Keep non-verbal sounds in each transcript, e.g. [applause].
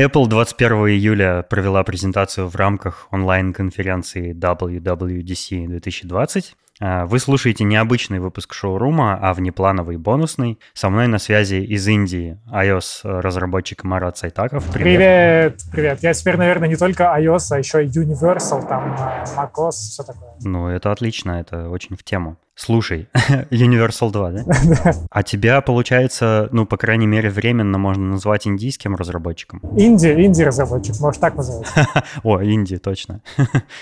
Apple 21 июля провела презентацию в рамках онлайн-конференции WWDC 2020. А, вы слушаете необычный выпуск шоурума, а внеплановый бонусный. Со мной на связи из Индии iOS-разработчик Марат Сайтаков. Привет. привет! Привет! Я теперь, наверное, не только iOS, а еще и Universal, там macOS, все такое. Ну, это отлично, это очень в тему. Слушай, [laughs] Universal 2, [laughs] да? А тебя, получается, ну, по крайней мере, временно можно назвать индийским разработчиком? Инди, инди-разработчик, может так называть. [laughs] О, инди, точно.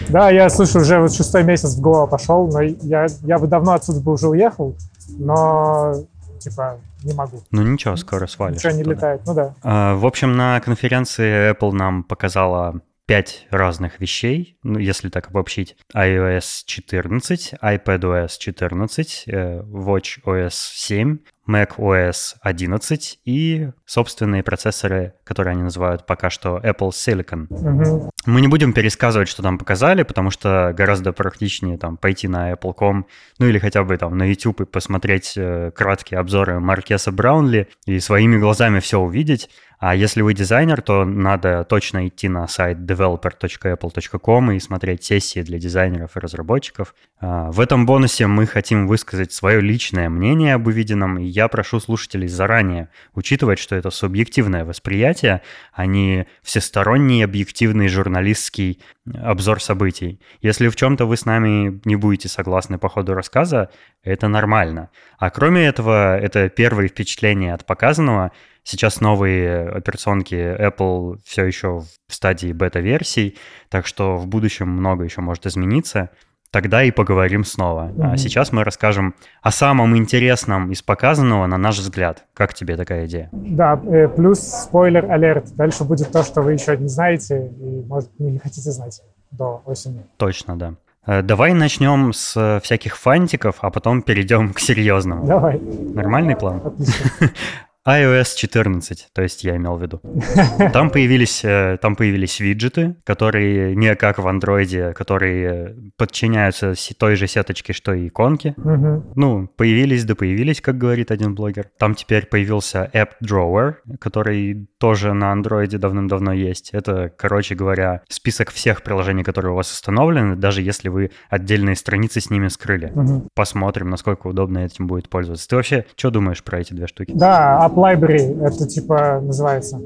Да, я, слушай, уже вот шестой месяц в голову пошел, но я, я бы давно отсюда бы уже уехал, но типа не могу. Ну ничего, скоро свалишь. Ничего не летает, ну да. А, в общем, на конференции Apple нам показала пять разных вещей, ну, если так обобщить. iOS 14, iPadOS 14, э, WatchOS 7, macOS 11 и собственные процессоры, которые они называют пока что Apple Silicon. Угу. Мы не будем пересказывать, что там показали, потому что гораздо практичнее там пойти на Apple.com, ну или хотя бы там на YouTube и посмотреть э, краткие обзоры Маркеса Браунли и своими глазами все увидеть. А если вы дизайнер, то надо точно идти на сайт developer.apple.com и смотреть сессии для дизайнеров и разработчиков. А, в этом бонусе мы хотим высказать свое личное мнение об увиденном, и я прошу слушателей заранее учитывать, что это субъективное восприятие, а не всесторонний объективный журналистский обзор событий. Если в чем-то вы с нами не будете согласны по ходу рассказа, это нормально. А кроме этого, это первые впечатления от показанного — Сейчас новые операционки Apple все еще в стадии бета-версий, так что в будущем много еще может измениться. Тогда и поговорим снова. Mm-hmm. А сейчас мы расскажем о самом интересном из показанного, на наш взгляд. Как тебе такая идея? Да, э, плюс спойлер-алерт. Дальше будет то, что вы еще не знаете и, может, не хотите знать до осени. Точно, да. Э, давай начнем с всяких фантиков, а потом перейдем к серьезному. Давай. Нормальный план? Отлично [laughs] iOS 14, то есть я имел в виду. [laughs] Там появились, э, там появились виджеты, которые не как в андроиде, которые подчиняются той же сеточке, что и иконки. Угу. Ну, появились да появились, как говорит один блогер. Там теперь появился App Drawer, который тоже на андроиде давным-давно есть. Это, короче говоря, список всех приложений, которые у вас установлены, даже если вы отдельные страницы с ними скрыли. Угу. Посмотрим, насколько удобно этим будет пользоваться. Ты вообще что думаешь про эти две штуки? Да, App Library, это типа называется.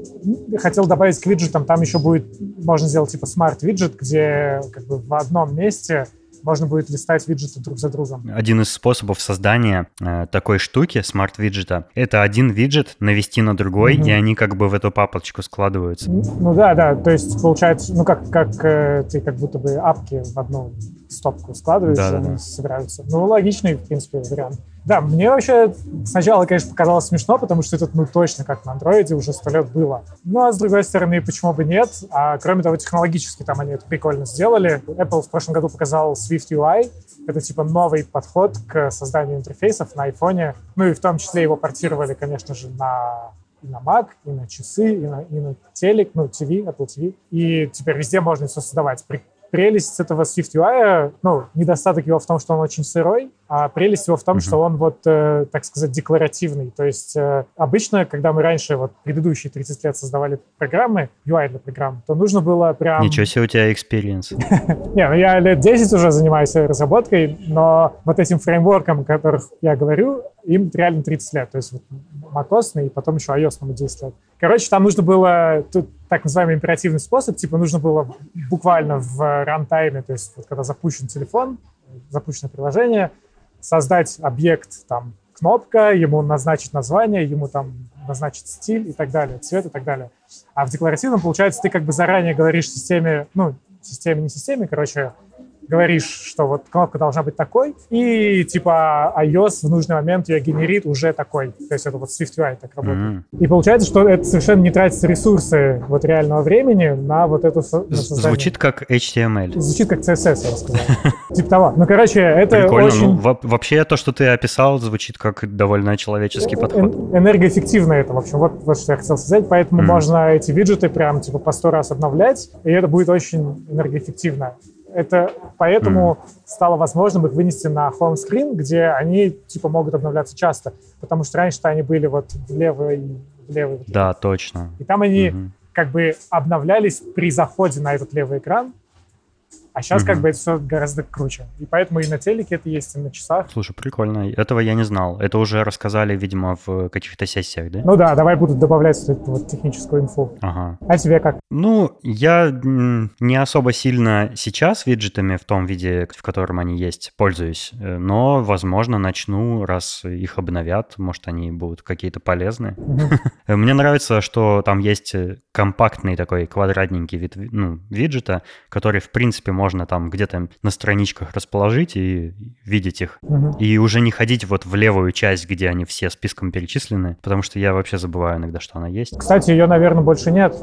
Хотел добавить к виджетам, там еще будет, можно сделать типа Smart виджет, где как бы в одном месте можно будет листать виджеты друг за другом. Один из способов создания э, такой штуки, смарт-виджета, это один виджет навести на другой, mm-hmm. и они как бы в эту папочку складываются. Ну да, да, то есть получается, ну как, как э, ты как будто бы апки в одну стопку складываешь, да, они да. собираются. Ну, логичный, в принципе, вариант. Да, мне вообще сначала, конечно, показалось смешно, потому что это, ну, точно как на андроиде уже сто лет было. Ну, а с другой стороны, почему бы нет? А кроме того, технологически там они это прикольно сделали. Apple в прошлом году показал Swift UI. Это, типа, новый подход к созданию интерфейсов на iPhone. Ну, и в том числе его портировали, конечно же, на и на Mac, и на часы, и на, и на телек, ну, TV, Apple TV. И теперь везде можно все создавать прелесть этого Swift UI, ну, недостаток его в том, что он очень сырой, а прелесть его в том, mm-hmm. что он вот, э, так сказать, декларативный. То есть э, обычно, когда мы раньше, вот предыдущие 30 лет создавали программы, UI для программ, то нужно было прям... Ничего себе у тебя experience. [laughs] Не, ну я лет 10 уже занимаюсь разработкой, но вот этим фреймворком, о которых я говорю, им реально 30 лет. То есть вот macOS и потом еще iOS 10 лет. Короче, там нужно было, тут так называемый императивный способ, типа нужно было буквально в рантайме, то есть вот когда запущен телефон, запущено приложение, создать объект, там, кнопка, ему назначить название, ему там назначить стиль и так далее, цвет и так далее. А в декларативном, получается, ты как бы заранее говоришь системе, ну, системе, не системе, короче, говоришь, что вот кнопка должна быть такой, и типа iOS в нужный момент ее генерит уже такой. То есть это вот SwiftUI так работает. Mm-hmm. И получается, что это совершенно не тратится ресурсы вот реального времени на вот эту на Звучит как HTML. Звучит как CSS, я бы сказал. [laughs] Типа того. Ну, короче, это Прикольно. очень... Ну, вообще то, что ты описал, звучит как довольно человеческий подход. Энергоэффективно это, в общем. Вот, вот что я хотел сказать. Поэтому можно эти виджеты прям типа по сто раз обновлять, и это будет очень энергоэффективно. Это поэтому mm. стало возможным их вынести на home screen, где они типа могут обновляться часто, потому что раньше-то они были вот в левой, в левой. Да, точно. И там они mm-hmm. как бы обновлялись при заходе на этот левый экран, а сейчас угу. как бы это все гораздо круче. И поэтому и на телеке это есть, и на часах. Слушай, прикольно. Этого я не знал. Это уже рассказали, видимо, в каких-то сессиях, да? Ну да, давай буду добавлять эту вот техническую инфу. Ага. А тебе как? Ну, я не особо сильно сейчас виджетами в том виде, в котором они есть, пользуюсь. Э, но, возможно, начну, раз их обновят. Может, они будут какие-то полезные. Угу. [laughs] Мне нравится, что там есть компактный такой квадратненький вид ну, виджета, который, в принципе, можно там где-то на страничках расположить и видеть их. Угу. И уже не ходить вот в левую часть, где они все списком перечислены, потому что я вообще забываю иногда, что она есть. Кстати, ее, наверное, больше нет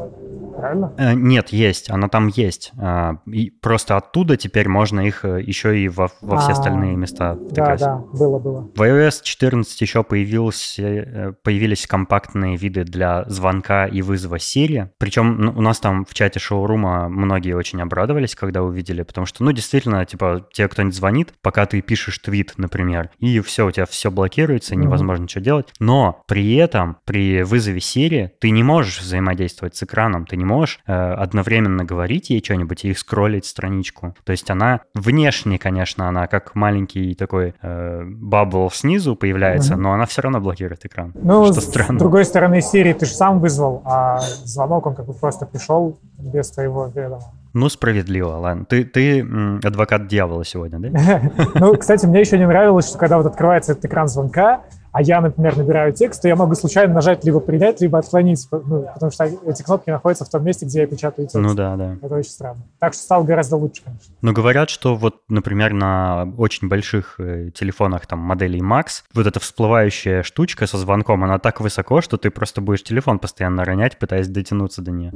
правильно? Э, нет, есть, она там есть. А, и просто оттуда теперь можно их э, еще и во, во все а, остальные места втыкать. Да, да, было, было. В iOS 14 еще появился, э, появились компактные виды для звонка и вызова Siri. Причем ну, у нас там в чате шоурума многие очень обрадовались, когда увидели, потому что, ну, действительно, типа, тебе кто-нибудь звонит, пока ты пишешь твит, например, и все, у тебя все блокируется, невозможно mm-hmm. ничего делать. Но при этом, при вызове Siri, ты не можешь взаимодействовать с экраном, ты не можешь э, одновременно говорить ей что-нибудь и скроллить страничку. То есть она внешне, конечно, она как маленький такой э, бабл снизу появляется, угу. но она все равно блокирует экран. Ну, что странно. с другой стороны, Siri ты же сам вызвал, а звонок он как бы просто пришел без твоего ведома. Ну, справедливо, ладно. Ты, ты адвокат дьявола сегодня, да? [laughs] Ну, кстати, мне еще не нравилось, что когда вот открывается этот экран звонка, а я, например, набираю текст, то я могу случайно нажать либо принять, либо отклонить, ну, потому что эти кнопки находятся в том месте, где я печатаю текст. Ну да, да. Это очень странно. Так что стало гораздо лучше, конечно. Но говорят, что вот, например, на очень больших э, телефонах там моделей Max, вот эта всплывающая штучка со звонком, она так высоко, что ты просто будешь телефон постоянно ронять, пытаясь дотянуться до нее.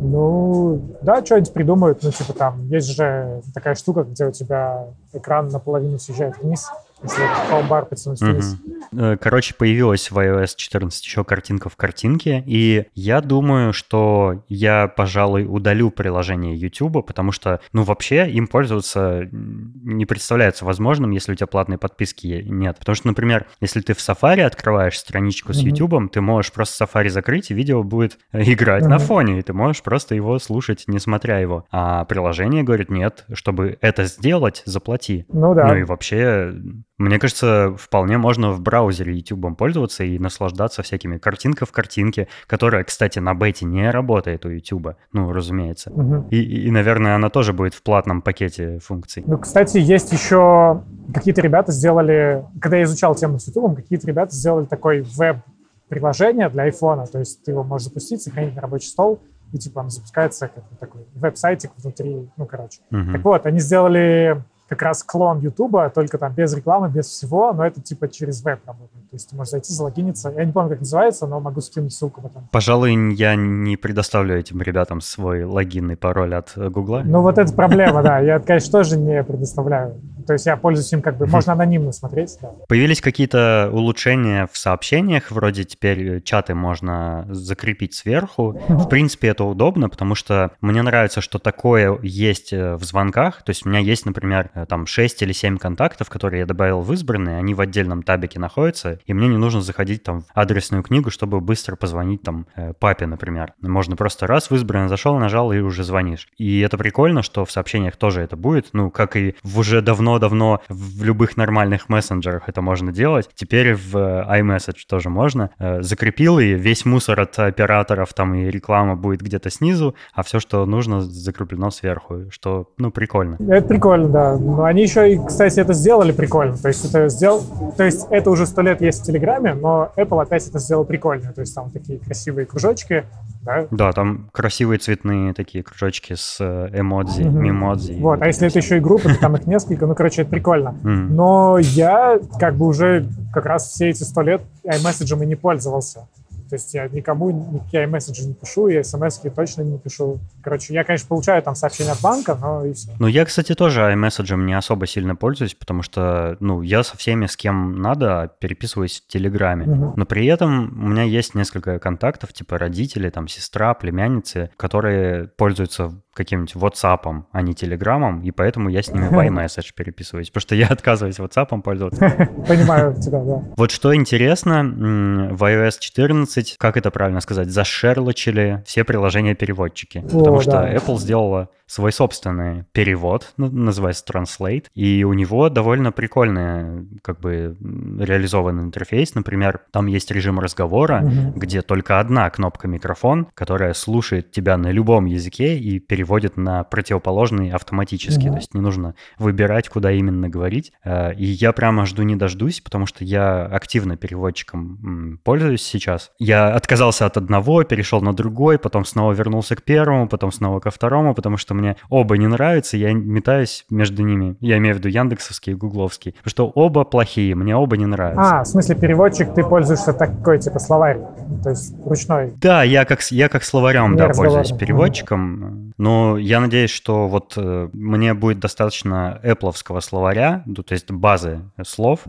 Ну, да, что-нибудь придумают, ну, типа там, есть же такая штука, где у тебя экран наполовину съезжает вниз, если вниз. Угу. Короче, появилась в iOS 14 еще картинка в картинке, и я думаю, что я, пожалуй, удалю приложение YouTube, потому что, ну, вообще им пользоваться не представляется возможным, если у тебя платной подписки нет. Потому что, например, если ты в Safari открываешь страничку с YouTube, ты можешь просто Safari закрыть, и видео будет играть на фоне, и ты можешь просто его слушать, не смотря его. А приложение говорит, нет, чтобы это сделать, заплати. Ну да. Ну и вообще мне кажется, вполне можно в браузере YouTube пользоваться и наслаждаться всякими картинка в картинке, которая, кстати, на бете не работает у YouTube, ну, разумеется. Угу. И, и, наверное, она тоже будет в платном пакете функций. Ну, кстати, есть еще какие-то ребята сделали, когда я изучал тему с YouTube, какие-то ребята сделали такой веб-приложение для iPhone, то есть ты его можешь запустить, сохранить на рабочий стол, и типа он запускается как такой веб-сайтик внутри, ну, короче. Угу. Так вот, они сделали как раз клон Ютуба, только там без рекламы, без всего, но это типа через веб работает. То есть ты можешь зайти, залогиниться. Я не помню, как называется, но могу скинуть ссылку потом. Пожалуй, я не предоставлю этим ребятам свой логин и пароль от Гугла. Ну вот это проблема, да. Я, конечно, тоже не предоставляю. То есть я пользуюсь им как бы, можно анонимно смотреть. Да. Появились какие-то улучшения в сообщениях, вроде теперь чаты можно закрепить сверху. В принципе, это удобно, потому что мне нравится, что такое есть э, в звонках. То есть у меня есть, например, э, там 6 или 7 контактов, которые я добавил в избранные, они в отдельном табике находятся, и мне не нужно заходить там в адресную книгу, чтобы быстро позвонить там э, папе, например. Можно просто раз в избранное зашел, нажал и уже звонишь. И это прикольно, что в сообщениях тоже это будет, ну, как и в уже давно-давно в любых нормальных мессенджерах это можно делать. Теперь в э, iMessage тоже можно. Э, закрепил, и весь мусор от операторов там и реклама будет где-то снизу, а все, что нужно, закреплено сверху, что, ну, прикольно. Это прикольно, да. Но они еще, и, кстати, это сделали прикольно. То есть это сделал, то есть это уже сто лет есть в Телеграме, но Apple опять это сделал прикольно. То есть там такие красивые кружочки, да? Да, там красивые цветные такие кружочки с э, эмодзи, mm-hmm. мемодзи. Вот, а если это еще и группы, то там их несколько, ну, короче, это прикольно. Mm. Но я как бы уже как раз все эти сто лет iMessage и не пользовался. То есть я никому никакие месседжи не пишу, и смс точно не пишу. Короче, я, конечно, получаю там сообщения от банка, но и все. Ну, я, кстати, тоже iMessage не особо сильно пользуюсь, потому что, ну, я со всеми, с кем надо, переписываюсь в Телеграме. Угу. Но при этом у меня есть несколько контактов, типа родители, там, сестра, племянницы, которые пользуются каким-нибудь WhatsApp, а не Telegram, и поэтому я с ними в [laughs] iMessage переписываюсь, потому что я отказываюсь WhatsApp пользоваться. [laughs] Понимаю тебя, да. Вот что интересно, в iOS 14, как это правильно сказать, зашерлочили все приложения-переводчики, потому что Apple сделала свой собственный перевод, называется Translate, и у него довольно прикольный, как бы, реализованный интерфейс. Например, там есть режим разговора, mm-hmm. где только одна кнопка микрофон, которая слушает тебя на любом языке и переводит на противоположный автоматически. Mm-hmm. То есть не нужно выбирать, куда именно говорить. Э, и я прямо жду не дождусь, потому что я активно переводчиком пользуюсь сейчас. Я отказался от одного, перешел на другой, потом снова вернулся к первому, потом снова ко второму, потому что мне оба не нравятся, я метаюсь между ними. Я имею в виду Яндексовский и Гугловский. Потому что оба плохие, мне оба не нравятся. А, в смысле переводчик, ты пользуешься такой, типа, словарь, то есть ручной? Да, я как, я как словарем, да, пользуюсь переводчиком. Но я надеюсь, что вот э, мне будет достаточно Apple словаря, ну, то есть базы слов.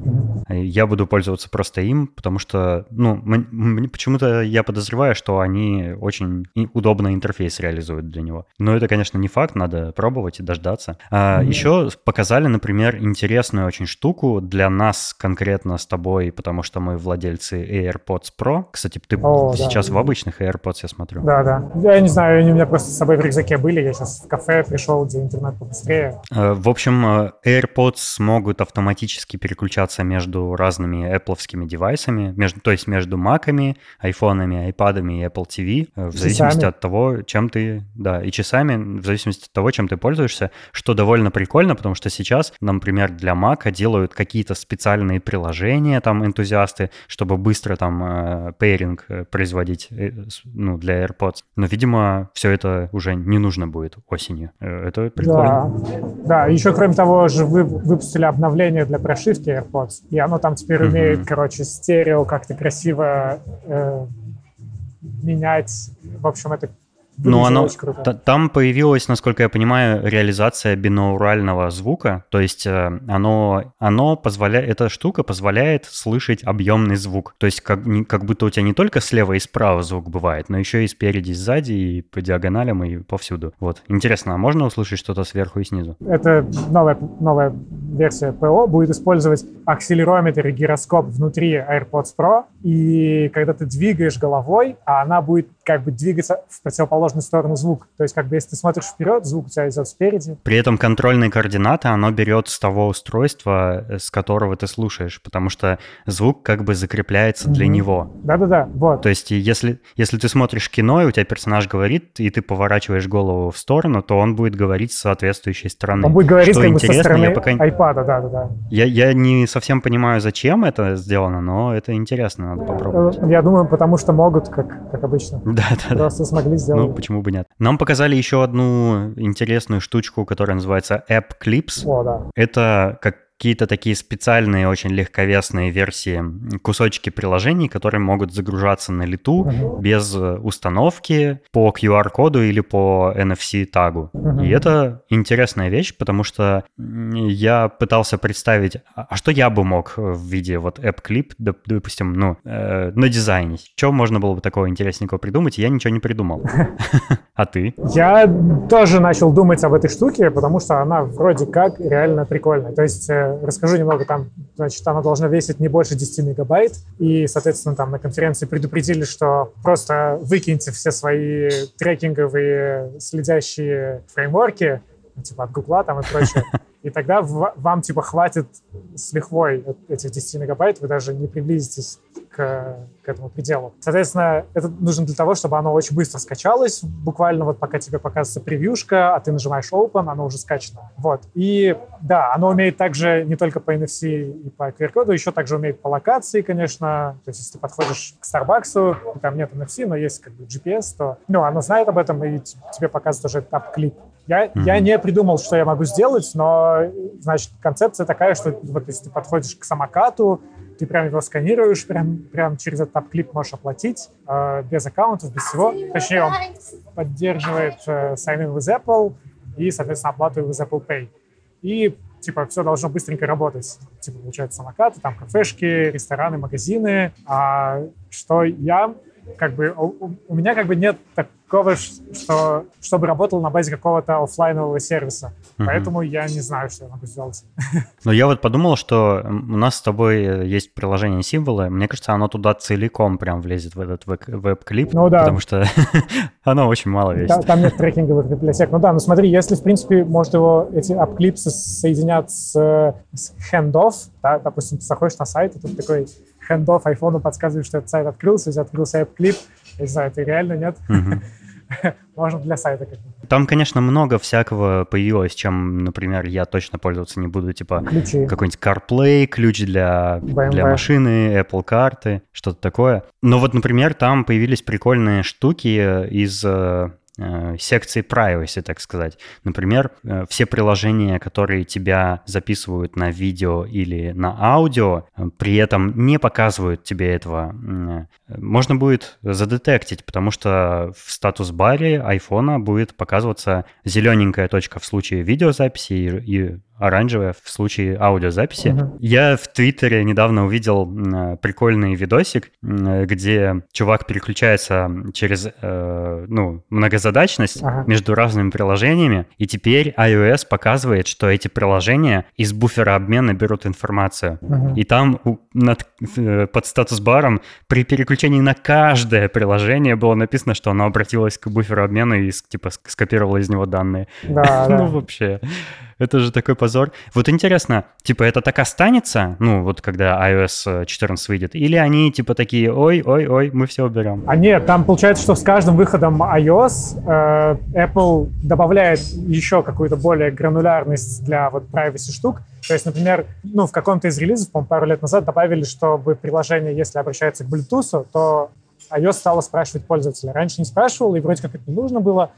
Я буду пользоваться просто им, потому что, ну, почему-то я подозреваю, что они очень удобно интерфейс реализуют для него. Но это, конечно, не факт факт, надо пробовать и дождаться. А, mm-hmm. Еще показали, например, интересную очень штуку для нас конкретно с тобой, потому что мы владельцы AirPods Pro. Кстати, ты О, сейчас да. в обычных AirPods, я смотрю. Да, да. Я не знаю, они у меня просто с собой в рюкзаке были. Я сейчас в кафе пришел, где интернет побыстрее. А, в общем, э, AirPods могут автоматически переключаться между разными Apple девайсами, между, то есть между Mac'ами, айфонами, айпадами и Apple TV, э, в зависимости от того, чем ты, да, и часами, в зависимости зависимости от того, чем ты пользуешься, что довольно прикольно, потому что сейчас, например, для Mac делают какие-то специальные приложения, там, энтузиасты, чтобы быстро там э, пейринг э, производить, э, ну, для AirPods. Но, видимо, все это уже не нужно будет осенью. Это прикольно. Да, да. еще, кроме того, же вы выпустили обновление для прошивки AirPods, и оно там теперь mm-hmm. умеет, короче, стерео как-то красиво э, менять. В общем, это ну, оно, там появилась, насколько я понимаю, реализация бинаурального звука, то есть э, оно, оно позволяет, эта штука позволяет слышать объемный звук, то есть как, как будто у тебя не только слева и справа звук бывает, но еще и спереди, и сзади, и по диагоналям, и повсюду. Вот. Интересно, а можно услышать что-то сверху и снизу? Это новая, новая версия ПО будет использовать акселерометр и гироскоп внутри AirPods Pro, и когда ты двигаешь головой, а она будет как бы двигаться в противоположную сторону звук. То есть как бы если ты смотришь вперед, звук у тебя идет спереди. При этом контрольные координаты оно берет с того устройства, э, с которого ты слушаешь, потому что звук как бы закрепляется mm-hmm. для него. Да-да-да, вот. То есть если, если ты смотришь кино, и у тебя персонаж говорит, и ты поворачиваешь голову в сторону, то он будет говорить с соответствующей стороны. Он будет говорить что как интересно, со стороны я пока... iPad, да-да-да. Я, я не совсем понимаю, зачем это сделано, но это интересно, надо попробовать. Я думаю, потому что могут, как, как обычно. [laughs] Да, да, Просто смогли сделать. Ну, почему бы нет. Нам показали еще одну интересную штучку, которая называется App Clips. О, да. Это как какие-то такие специальные, очень легковесные версии, кусочки приложений, которые могут загружаться на лету uh-huh. без установки по QR-коду или по NFC-тагу. Uh-huh. И это интересная вещь, потому что я пытался представить, а, а что я бы мог в виде вот app-клип, допустим, ну, э, на дизайне. Что можно было бы такого интересненького придумать, я ничего не придумал. [laughs] А ты? Я тоже начал думать об этой штуке, потому что она вроде как реально прикольная. То есть расскажу немного там, значит, она должна весить не больше 10 мегабайт, и, соответственно, там на конференции предупредили, что просто выкиньте все свои трекинговые следящие фреймворки, ну, типа от Гугла там и прочее, [laughs] и тогда вам, типа, хватит с лихвой этих 10 мегабайт, вы даже не приблизитесь к, к этому пределу. Соответственно, это нужно для того, чтобы оно очень быстро скачалось. Буквально вот пока тебе показывается превьюшка, а ты нажимаешь Open, оно уже скачано. Вот. И да, оно умеет также не только по NFC и по QR-коду, еще также умеет по локации, конечно. То есть если ты подходишь к Starbucks, там нет NFC, но есть как бы GPS, то ну, оно знает об этом, и тебе показывает уже этап-клип. Я, mm-hmm. я не придумал, что я могу сделать, но, значит, концепция такая, что вот если ты подходишь к самокату, ты прям его сканируешь, прям, прям через этот клип можешь оплатить э, без аккаунтов, без всего. Точнее, он поддерживает э, sign-in with Apple и, соответственно, оплату with Apple Pay. И, типа, все должно быстренько работать. Типа, получается, самокаты, там, кафешки, рестораны, магазины. А что я как бы у, у меня как бы нет такого, что чтобы работал на базе какого-то офлайнового сервиса. Mm-hmm. Поэтому я не знаю, что я могу сделать. [laughs] Но я вот подумал, что у нас с тобой э, есть приложение символы. Мне кажется, оно туда целиком прям влезет в этот веб-клип. Ну да. Потому что [laughs] оно очень мало весит. Да, там нет трекинговых библиотек. Ну да, ну смотри, если, в принципе, может его эти апклипсы соединять с, с handoff, да, допустим, ты заходишь на сайт, и тут такой handoff айфону подсказывает, что этот сайт открылся, если открылся app-клип, я не знаю, это реально нет. [laughs] Можно для сайта как бы. Там, конечно, много всякого появилось, чем, например, я точно пользоваться не буду, типа Ключи. какой-нибудь CarPlay, ключ для, для машины, Apple карты, что-то такое. Но вот, например, там появились прикольные штуки из Э, секции privacy, так сказать. Например, э, все приложения, которые тебя записывают на видео или на аудио, э, при этом не показывают тебе этого, можно будет задетектить, потому что в статус-баре айфона будет показываться зелененькая точка в случае видеозаписи и оранжевая в случае аудиозаписи. Uh-huh. Я в Твиттере недавно увидел прикольный видосик, где чувак переключается через э, ну, многозадачность uh-huh. между разными приложениями, и теперь iOS показывает, что эти приложения из буфера обмена берут информацию. Uh-huh. И там над, э, под статус-баром при переключении на каждое приложение было написано, что оно обратилось к буферу обмена и типа скопировало из него данные. Да, [laughs] ну, вообще. Это же такой позор. Вот интересно, типа это так останется, ну вот когда iOS 14 выйдет, или они типа такие, ой, ой, ой, мы все уберем? А нет, там получается, что с каждым выходом iOS э, Apple добавляет еще какую-то более гранулярность для вот privacy штук. То есть, например, ну, в каком-то из релизов, по пару лет назад добавили, чтобы приложение, если обращается к Bluetooth, то iOS стало спрашивать пользователя. Раньше не спрашивал, и вроде как это не нужно было.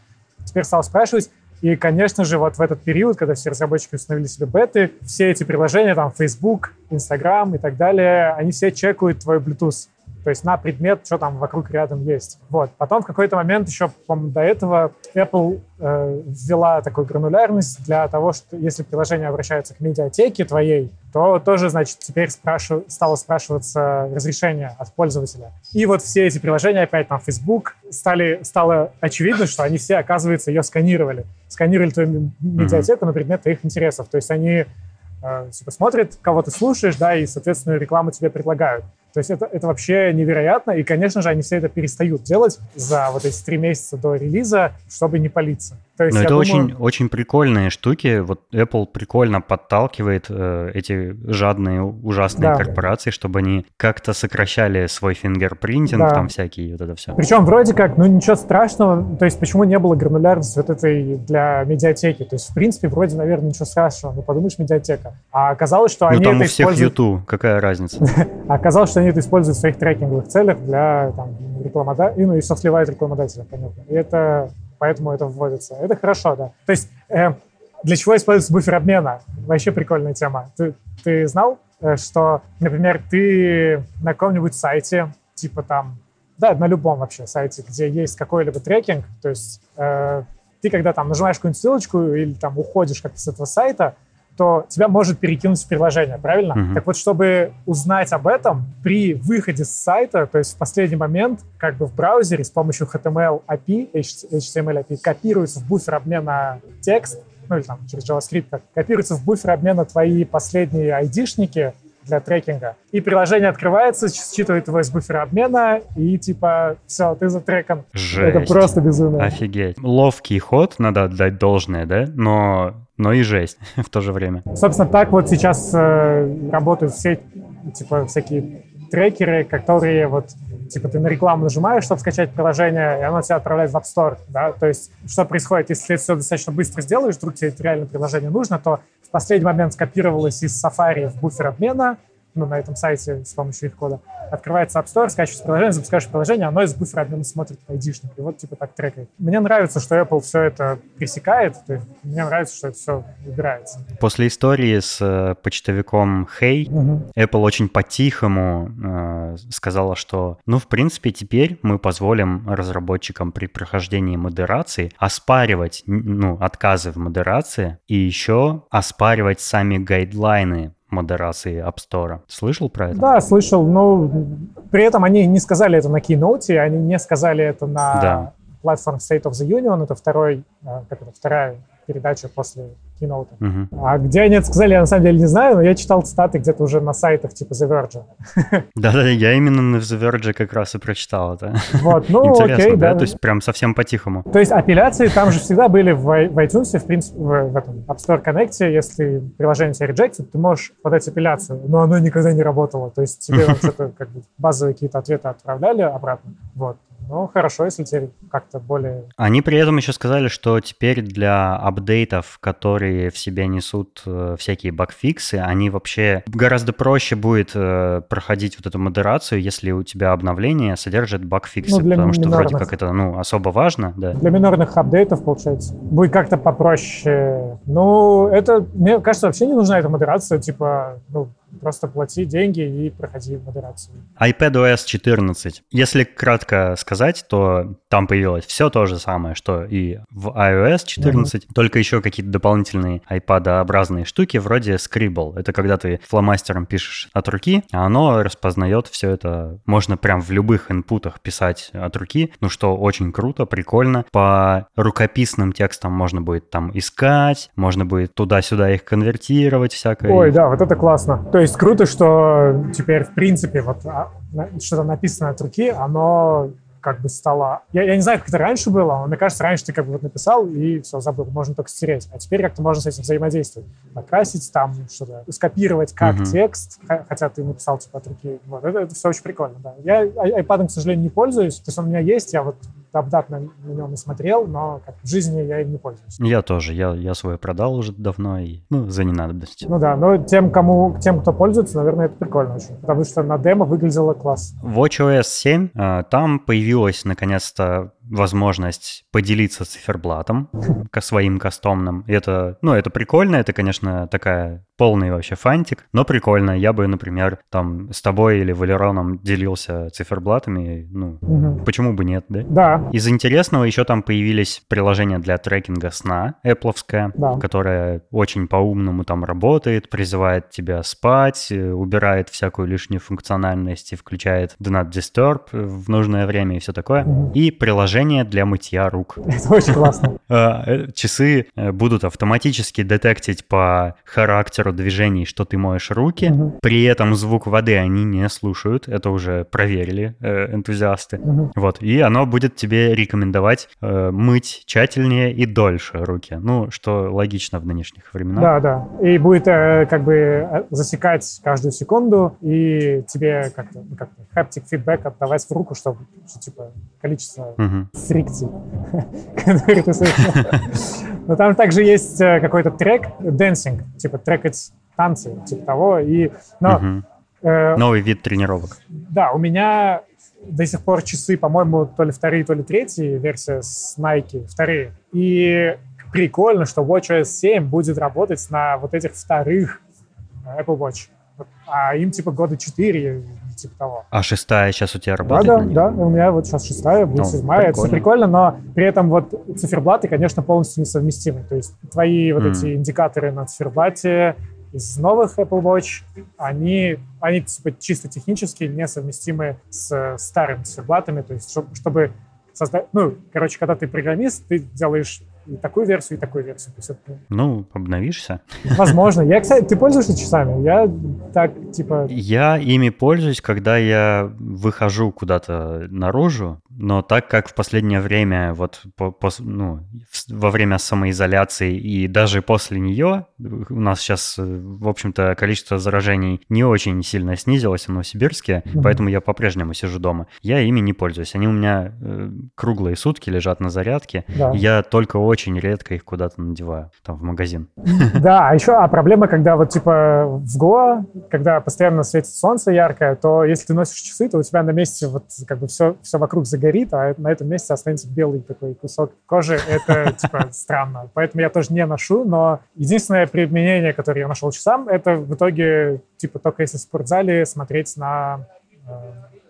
Теперь стал спрашивать. И, конечно же, вот в этот период, когда все разработчики установили себе беты, все эти приложения, там, Facebook, Instagram и так далее, они все чекают твой Bluetooth. То есть на предмет, что там вокруг рядом есть. Вот. Потом в какой-то момент еще, до этого Apple э, ввела такую гранулярность для того, что если приложение обращается к медиатеке твоей, то тоже, значит, теперь спрашив... стало спрашиваться разрешение от пользователя. И вот все эти приложения, опять там Facebook, стали, стало очевидно, что они все, оказывается, ее сканировали. Сканировали твою медиатеку mm-hmm. на предмет твоих интересов. То есть они э, типа, смотрят, кого ты слушаешь, да, и, соответственно, рекламу тебе предлагают. То есть это, это вообще невероятно, и, конечно же, они все это перестают делать за вот эти три месяца до релиза, чтобы не палиться. То есть, Но это думаю... очень, очень прикольные штуки. Вот Apple прикольно подталкивает э, эти жадные, ужасные да. корпорации, чтобы они как-то сокращали свой фингерпринтинг, да. там всякие вот это все. Причем вроде как, ну ничего страшного, то есть почему не было гранулярности вот этой для медиатеки? То есть, в принципе, вроде, наверное, ничего страшного, ну подумаешь, медиатека. А оказалось, что ну, они там это у всех используют... YouTube, какая разница? [laughs] Оказалось, что они это используют в своих трекинговых целях для там, рекламодателя, ну и все сливают рекламодателя, понятно. И это поэтому это вводится. Это хорошо, да. То есть э, для чего используется буфер обмена? Вообще прикольная тема. Ты, ты знал, э, что, например, ты на каком-нибудь сайте, типа там, да, на любом вообще сайте, где есть какой-либо трекинг, то есть э, ты когда там нажимаешь какую-нибудь ссылочку или там уходишь как-то с этого сайта, то тебя может перекинуть в приложение, правильно? Uh-huh. Так вот, чтобы узнать об этом, при выходе с сайта, то есть в последний момент, как бы в браузере с помощью HTML API, HTML API, копируется в буфер обмена текст, ну или там через JavaScript, копируется в буфер обмена твои последние айдишники, для трекинга. И приложение открывается, считывает его из буфера обмена, и типа, все, ты затрекан. Жесть. Это просто безумие. Офигеть. Ловкий ход, надо отдать должное, да? Но но и жесть [laughs] в то же время. Собственно, так вот сейчас э, работают все, типа, всякие трекеры, которые вот, типа, ты на рекламу нажимаешь, чтобы скачать приложение, и оно тебя отправляет в App Store, да, то есть что происходит, если ты все достаточно быстро сделаешь, вдруг тебе это реально приложение нужно, то в последний момент скопировалось из Safari в буфер обмена, ну, на этом сайте с помощью их кода. Открывается App Store, скачиваешь приложение, запускаешь приложение, оно из буфера обмена смотрит айдишник, и вот типа так трекает. Мне нравится, что Apple все это пресекает, то есть мне нравится, что это все убирается. После истории с э, почтовиком Hey, угу. Apple очень по-тихому э, сказала, что, ну, в принципе, теперь мы позволим разработчикам при прохождении модерации оспаривать, ну, отказы в модерации и еще оспаривать сами гайдлайны модерации App Store. Слышал про это? Да, слышал, но при этом они не сказали это на Keynote, они не сказали это на да. Platform State of the Union, это второй, э, как это, вторая передача после Keynote. Угу. А где они это сказали, я на самом деле не знаю, но я читал цитаты где-то уже на сайтах типа The Verge. [laughs] Да-да, я именно на The Verge как раз и прочитал это. Вот, ну Интересно, окей, да? да. То есть прям совсем по-тихому. То есть апелляции там же всегда были в, в iTunes, в принципе, в, в этом App Store Connect, если приложение тебя реджектит, ты можешь подать апелляцию, но оно никогда не работало. То есть тебе [laughs] что-то как бы базовые какие-то ответы отправляли обратно. Вот. Ну, хорошо, если теперь как-то более... Они при этом еще сказали, что теперь для апдейтов, которые в себе несут э, всякие багфиксы, они вообще гораздо проще будет э, проходить вот эту модерацию, если у тебя обновление содержит багфиксы, ну, потому что вроде как это, ну, особо важно, да. Для минорных апдейтов, получается, будет как-то попроще. Ну, это, мне кажется, вообще не нужна эта модерация, типа, ну, Просто плати деньги и проходи модерацию. iPadOS 14. Если кратко сказать, то там появилось все то же самое, что и в iOS 14, mm-hmm. только еще какие-то дополнительные iPad-образные штуки вроде Scribble. Это когда ты фломастером пишешь от руки, а оно распознает все это. Можно прям в любых инпутах писать от руки, ну что очень круто, прикольно. По рукописным текстам можно будет там искать, можно будет туда-сюда их конвертировать всякое. Ой, да, вот это классно. То есть круто, что теперь, в принципе, вот а, что-то написано от руки, оно как бы стало... Я, я не знаю, как это раньше было, но мне кажется, раньше ты как бы вот написал и все, забыл, можно только стереть. А теперь как-то можно с этим взаимодействовать. Накрасить там что-то, скопировать как uh-huh. текст, хотя ты написал типа от руки. Вот, это, это все очень прикольно, да. Я iPad, к сожалению, не пользуюсь, то есть он у меня есть, я вот апдат на, на нем и смотрел, но как в жизни я им не пользуюсь. Я тоже, я, я свой продал уже давно, и, ну, за ненадобностью. Ну да, но тем, кому, тем, кто пользуется, наверное, это прикольно очень, потому что на демо выглядело класс. WatchOS 7, а, там появилась наконец-то возможность поделиться циферблатом своим кастомным. Это, ну, это прикольно, это, конечно, такая полный вообще фантик, но прикольно. Я бы, например, там с тобой или Валероном делился циферблатами, ну, угу. почему бы нет, да? Да. Из интересного еще там появились приложения для трекинга сна, Apple, да. которая очень по-умному там работает, призывает тебя спать, э, убирает всякую лишнюю функциональность и включает Do Not Disturb в нужное время и все такое. Угу. И приложение приложение для мытья рук. [laughs] Это очень классно. А, э, часы э, будут автоматически детектить по характеру движений, что ты моешь руки. При этом звук воды они не слушают. Это уже проверили э, энтузиасты. Вот. И оно будет тебе рекомендовать мыть тщательнее и дольше руки. Ну, что логично в нынешних временах. Да, да. И будет как бы засекать каждую секунду и тебе как-то как хаптик фидбэк отдавать в руку, чтобы типа количество угу фрикций, которые ты совершил. Но там также есть э, какой-то трек, dancing, типа трекать танцы, типа того. И, но, э, Новый вид тренировок. Да, у меня до сих пор часы, по-моему, то ли вторые, то ли третьи версия с Nike, вторые. И прикольно, что WatchOS 7 будет работать на вот этих вторых Apple Watch. А им типа года 4, типа того. А шестая сейчас у тебя работает? Да, да, да. У меня вот сейчас шестая, будет ну, седьмая. Это все прикольно, но при этом вот циферблаты, конечно, полностью несовместимы. То есть твои вот mm. эти индикаторы на циферблате из новых Apple Watch, они, они типа, чисто технически несовместимы с старыми циферблатами. То есть чтобы создать... Ну, короче, когда ты программист, ты делаешь и такую версию, и такую версию. То есть это... Ну, обновишься. Возможно. Я, кстати, ты пользуешься часами? Я так, типа... Я ими пользуюсь, когда я выхожу куда-то наружу, но так как в последнее время, вот по, по, ну, во время самоизоляции и даже после нее, у нас сейчас, в общем-то, количество заражений не очень сильно снизилось в Новосибирске, mm-hmm. поэтому я по-прежнему сижу дома. Я ими не пользуюсь. Они у меня э, круглые сутки лежат на зарядке. Да. Я только очень редко их куда-то надеваю, там, в магазин. [laughs] Да, а еще а проблема, когда вот типа в Гоа, когда постоянно светит солнце яркое, то если ты носишь часы, то у тебя на месте вот как бы все, все вокруг загорит, а на этом месте останется белый такой кусок кожи. Это [laughs] типа странно. Поэтому я тоже не ношу, но единственное применение, которое я нашел часам, это в итоге типа только если в спортзале смотреть на э,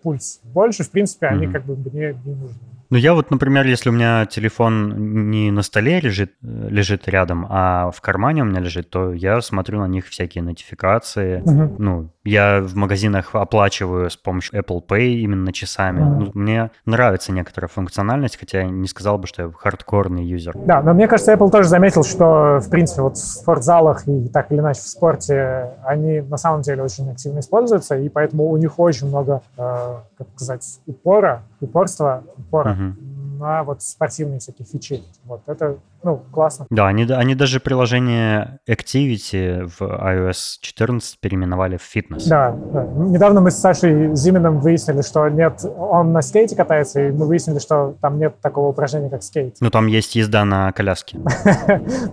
пульс. Больше, в принципе, они как бы мне не нужны. Ну, я вот, например, если у меня телефон не на столе лежит, лежит рядом, а в кармане у меня лежит, то я смотрю на них всякие нотификации. Угу. Ну, я в магазинах оплачиваю с помощью Apple Pay именно часами. Mm. Ну, мне нравится некоторая функциональность, хотя я не сказал бы, что я хардкорный юзер. Да, но мне кажется, Apple тоже заметил, что, в принципе, вот в спортзалах и так или иначе в спорте они на самом деле очень активно используются, и поэтому у них очень много, э, как сказать, упора, упорства, упора на вот спортивные всякие фичи. Вот это, ну, классно. Да, они, они даже приложение Activity в iOS 14 переименовали в Fitness. Да, да. Недавно мы с Сашей Зиминым выяснили, что нет, он на скейте катается, и мы выяснили, что там нет такого упражнения, как скейт. Ну, там есть езда на коляске. [laughs]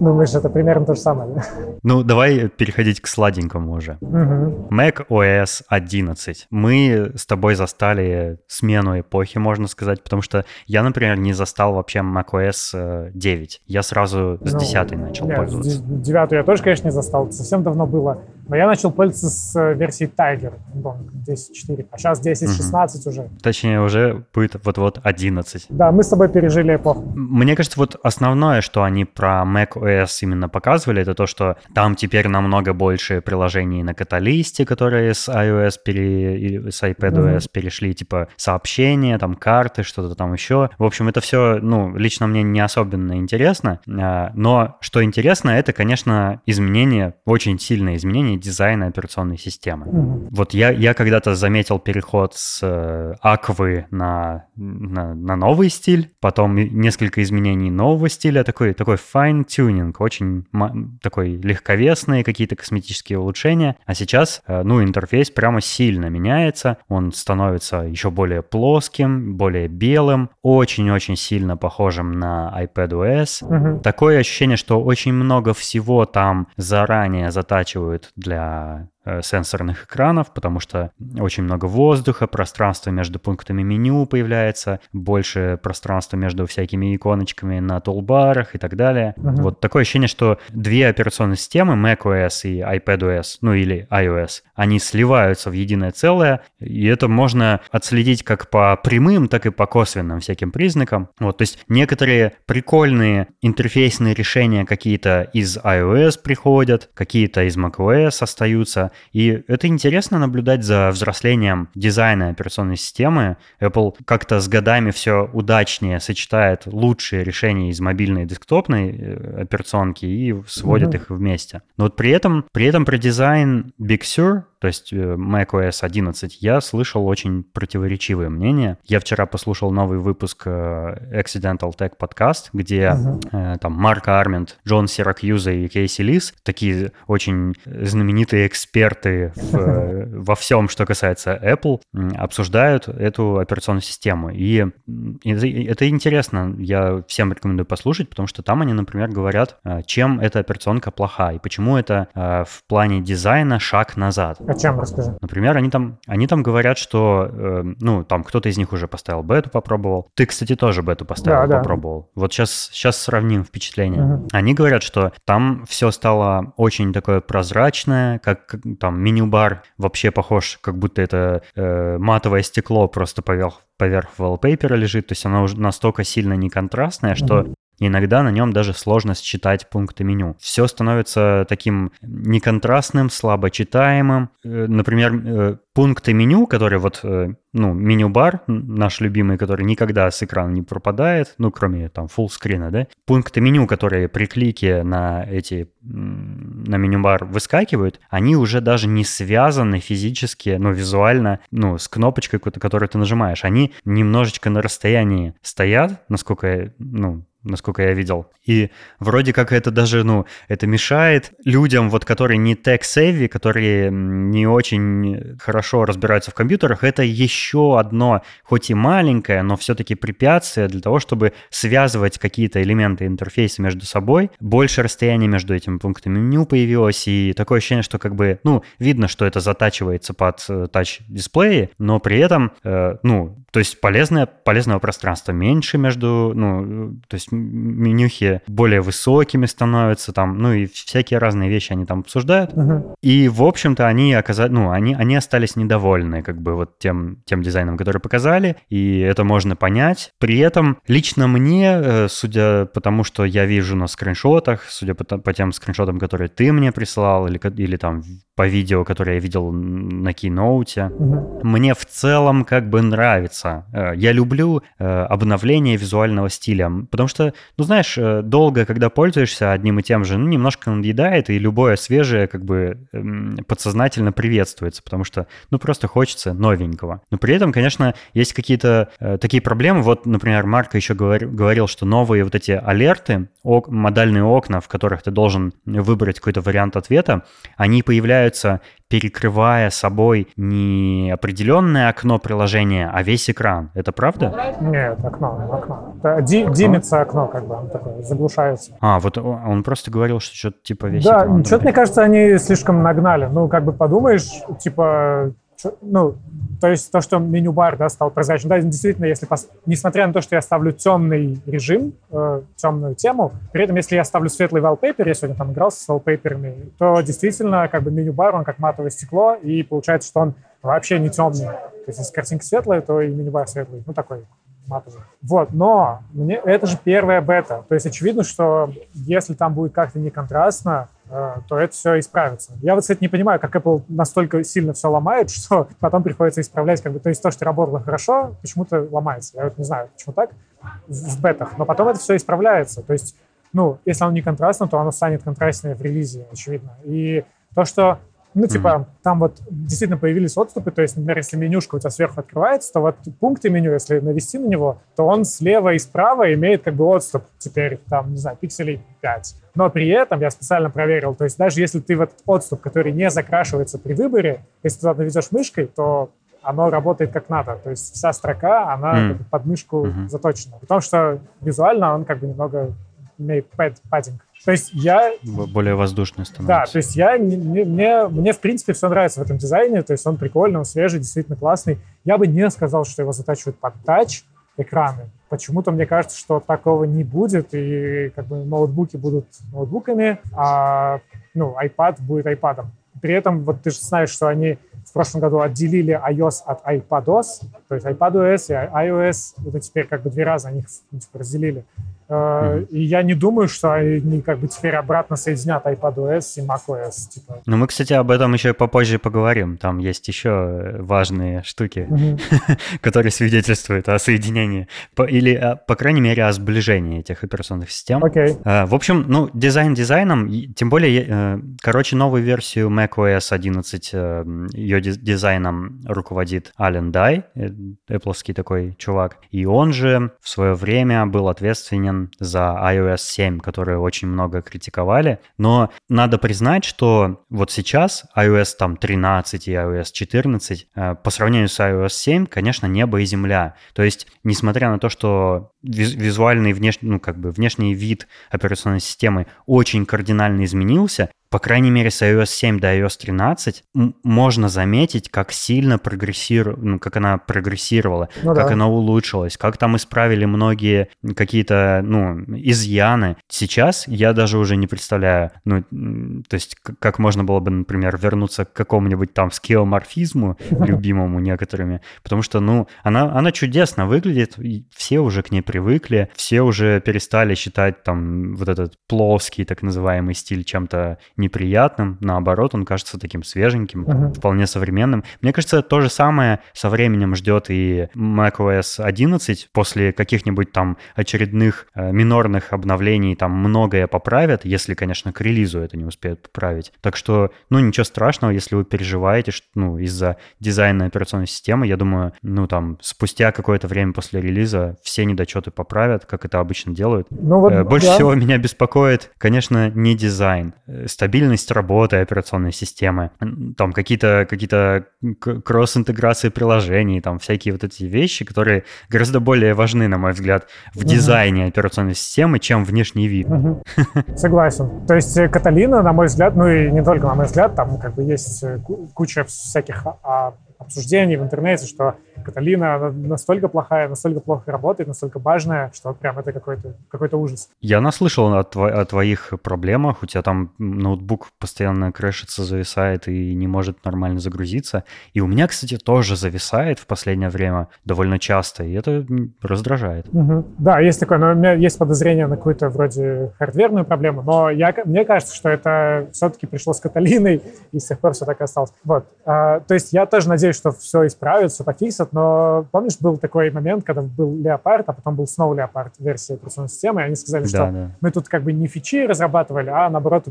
Ну, мы же это примерно то же самое. Ну, давай переходить к сладенькому уже. Mac OS 11. Мы с тобой застали смену эпохи, можно сказать, потому что я, например, не застал вообще macOS 9. Э, я сразу с ну, 10 начал нет, пользоваться. 9 я тоже, конечно, не застал. Совсем давно было. Но я начал пользоваться с э, версией Tiger, 10.4, а сейчас 10.16 угу. уже. Точнее, уже будет вот-вот 11. Да, мы с тобой пережили эпоху. Мне кажется, вот основное, что они про macOS именно показывали, это то, что там теперь намного больше приложений на каталисте, которые с iOS пере... с iPadOS mm перешли, типа сообщения, там карты, что-то там еще. В общем, это все, ну, лично мне не особенно интересно, а, но что интересно, это, конечно, изменения, очень сильные изменения дизайна операционной системы. Mm-hmm. Вот я, я когда-то заметил переход с э, Аквы на, на, на новый стиль, потом несколько изменений нового стиля, такой, такой fine-tuning, очень такой легковесные какие-то косметические улучшения, а сейчас, э, ну, интерфейс прямо сильно меняется, он становится еще более плоским, более белым, очень-очень сильно похожим на iPadOS. Угу. Такое ощущение, что очень много всего там заранее затачивают для Э, сенсорных экранов, потому что очень много воздуха, пространство между пунктами меню появляется, больше пространства между всякими иконочками на тулбарах и так далее. Uh-huh. Вот такое ощущение, что две операционные системы, macOS и iPadOS, ну или iOS, они сливаются в единое целое, и это можно отследить как по прямым, так и по косвенным всяким признакам. Вот, то есть некоторые прикольные интерфейсные решения какие-то из iOS приходят, какие-то из macOS остаются, и это интересно наблюдать за взрослением дизайна операционной системы. Apple как-то с годами все удачнее сочетает лучшие решения из мобильной и десктопной э, операционки и сводит mm-hmm. их вместе. Но вот при этом, при этом про дизайн Big Sur то есть э, macOS 11, я слышал очень противоречивые мнения. Я вчера послушал новый выпуск э, Accidental Tech Podcast, где uh-huh. там Марк Армент, Джон Сиракьюза и Кейси Лис, такие очень знаменитые эксперты в, [laughs] во всем, что касается Apple, обсуждают эту операционную систему. И это интересно, я всем рекомендую послушать, потому что там они, например, говорят, чем эта операционка плоха и почему это в плане дизайна шаг назад. О чем расскажи? Например, они там, они там говорят, что, э, ну, там кто-то из них уже поставил бету, попробовал. Ты, кстати, тоже бету поставил, да, попробовал. Да. Вот сейчас, сейчас сравним впечатления. Угу. Они говорят, что там все стало очень такое прозрачное, как, как там меню-бар вообще похож, как будто это э, матовое стекло просто поверх поверх wallpaper лежит, то есть оно уже настолько сильно не контрастное, что. Иногда на нем даже сложно считать пункты меню. Все становится таким неконтрастным, слабо читаемым. Э, например, э, пункты меню, которые вот, э, ну, меню-бар наш любимый, который никогда с экрана не пропадает, ну, кроме там фуллскрина, да, пункты меню, которые при клике на эти, на меню-бар выскакивают, они уже даже не связаны физически, ну, визуально, ну, с кнопочкой, которую ты нажимаешь. Они немножечко на расстоянии стоят, насколько, ну, насколько я видел. И вроде как это даже, ну, это мешает людям, вот, которые не tech-savvy, которые не очень хорошо разбираются в компьютерах, это еще одно, хоть и маленькое, но все-таки препятствие для того, чтобы связывать какие-то элементы интерфейса между собой. Больше расстояния между этими пунктами меню появилось, и такое ощущение, что как бы, ну, видно, что это затачивается под э, тач-дисплеи, но при этом, э, ну, то есть полезное, полезного пространства меньше между, ну, то есть менюхи более высокими становятся там, ну и всякие разные вещи они там обсуждают. Uh-huh. И, в общем-то, они оказались, ну, они, они остались недовольны как бы вот тем, тем дизайном, который показали, и это можно понять. При этом лично мне, э, судя по тому, что я вижу на скриншотах, судя по, по тем скриншотам, которые ты мне прислал, или, или там по видео, которое я видел на киноуте. Угу. Мне в целом как бы нравится. Э, я люблю э, обновление визуального стиля, потому что, ну знаешь, э, долго, когда пользуешься одним и тем же, ну немножко надоедает, и любое свежее как бы эм, подсознательно приветствуется, потому что, ну просто хочется новенького. Но при этом, конечно, есть какие-то такие проблемы. Вот, например, Марко еще говорил, говорил, что новые вот эти алерты, ок, модальные окна, в которых ты должен выбрать какой-то вариант ответа, они появляются, перекрывая собой не определенное окно приложения, а весь экран. Это правда? Нет, окно, окно. Это ди, окно? Димится окно, как бы, он такое, заглушается. А, вот он просто говорил, что что-то типа весь да, экран. Да, что-то, мне кажется, они слишком нагнали. Ну, как бы подумаешь, типа, ну, то есть то, что меню-бар да, стал прозрачным. Да, действительно, если пос... несмотря на то, что я ставлю темный режим, э, темную тему, при этом, если я ставлю светлый wallpaper, я сегодня там играл с wallpaper'ами, то действительно как бы меню-бар, он как матовое стекло, и получается, что он вообще не темный. То есть если картинка светлая, то и меню-бар светлый. Ну, такой матовый. Вот, но мне, это же первая бета. То есть очевидно, что если там будет как-то не контрастно, э, то это все исправится. Я вот, кстати, не понимаю, как Apple настолько сильно все ломает, [laughs] что потом приходится исправлять, как бы, то есть то, что работало хорошо, почему-то ломается. Я вот не знаю, почему так в, в бетах, но потом это все исправляется. То есть, ну, если оно не контрастно, то оно станет контрастнее в релизе, очевидно. И то, что ну, типа, mm-hmm. там вот действительно появились отступы, то есть, например, если менюшка у тебя сверху открывается, то вот пункты меню, если навести на него, то он слева и справа имеет как бы отступ теперь, там, не знаю, пикселей 5. Но при этом я специально проверил, то есть даже если ты вот отступ, который не закрашивается при выборе, если ты туда наведешь мышкой, то оно работает как надо. То есть вся строка, она mm. под мышку mm-hmm. заточена. Потому что визуально он как бы немного имеет паддинг. То есть я... Более воздушный становится. Да, то есть я, мне, мне, мне в принципе все нравится в этом дизайне, то есть он прикольный, он свежий, действительно классный. Я бы не сказал, что его затачивают под тач экраны. Почему-то мне кажется, что такого не будет, и как бы ноутбуки будут ноутбуками, а ну, iPad будет iPad. При этом вот ты же знаешь, что они в прошлом году отделили iOS от iPadOS, то есть iPadOS и iOS, это теперь как бы две раза они их типа, разделили. Mm-hmm. И я не думаю, что они как бы теперь обратно соединят iPadOS и macOS. Типа. Ну, мы, кстати, об этом еще попозже поговорим. Там есть еще важные штуки, mm-hmm. [laughs] которые свидетельствуют о соединении. Или, а, по крайней мере, о сближении этих операционных систем. Okay. А, в общем, ну, дизайн дизайном, тем более, э, короче, новую версию macOS 11, э, ее дизайном руководит Ален Дай, Apple такой чувак. И он же в свое время был ответственен за iOS 7, которые очень много критиковали. Но надо признать, что вот сейчас iOS там 13 и iOS 14 э, по сравнению с iOS 7, конечно, небо и земля. То есть, несмотря на то, что визуальный внешний, ну, как бы внешний вид операционной системы очень кардинально изменился, по крайней мере, с iOS 7 до iOS 13 можно заметить, как сильно прогрессировала, ну, как она прогрессировала, ну, как да. она улучшилась, как там исправили многие какие-то, ну, изъяны. Сейчас я даже уже не представляю, ну, то есть как можно было бы, например, вернуться к какому-нибудь там скеоморфизму, любимому некоторыми, потому что, ну, она, она чудесно выглядит, все уже к ней привыкли, все уже перестали считать там вот этот плоский так называемый стиль чем-то неприятным, наоборот, он кажется таким свеженьким, uh-huh. вполне современным. Мне кажется, то же самое со временем ждет и macOS 11. После каких-нибудь там очередных э, минорных обновлений там многое поправят, если, конечно, к релизу это не успеют поправить. Так что, ну, ничего страшного, если вы переживаете, что, ну, из-за дизайна операционной системы, я думаю, ну, там, спустя какое-то время после релиза все недочеты поправят, как это обычно делают. Ну, вот, э, Больше да. всего меня беспокоит, конечно, не дизайн. Э, стабильность работы операционной системы, там какие-то какие кросс-интеграции приложений, там всякие вот эти вещи, которые гораздо более важны, на мой взгляд, в угу. дизайне операционной системы, чем внешний вид. Угу. Согласен. То есть Каталина, на мой взгляд, ну и не только на мой взгляд, там как бы есть э, куча всяких а, обсуждений в интернете, что Каталина настолько плохая, настолько плохо работает, настолько важная, что прям это какой-то какой ужас. Я наслышал о, тво- о твоих проблемах. У тебя там ноутбук постоянно крэшится, зависает и не может нормально загрузиться. И у меня, кстати, тоже зависает в последнее время довольно часто, и это раздражает. Угу. Да, есть такое, но у меня есть подозрение на какую-то вроде хардверную проблему, но я, мне кажется, что это все-таки пришло с Каталиной, и с тех пор все так и осталось. Вот. А, то есть я тоже надеюсь, что все исправят, все пофиксят, но помнишь, был такой момент, когда был Леопард, а потом был снова Леопард версия операционной системы, и они сказали, да, что да. мы тут как бы не фичи разрабатывали, а наоборот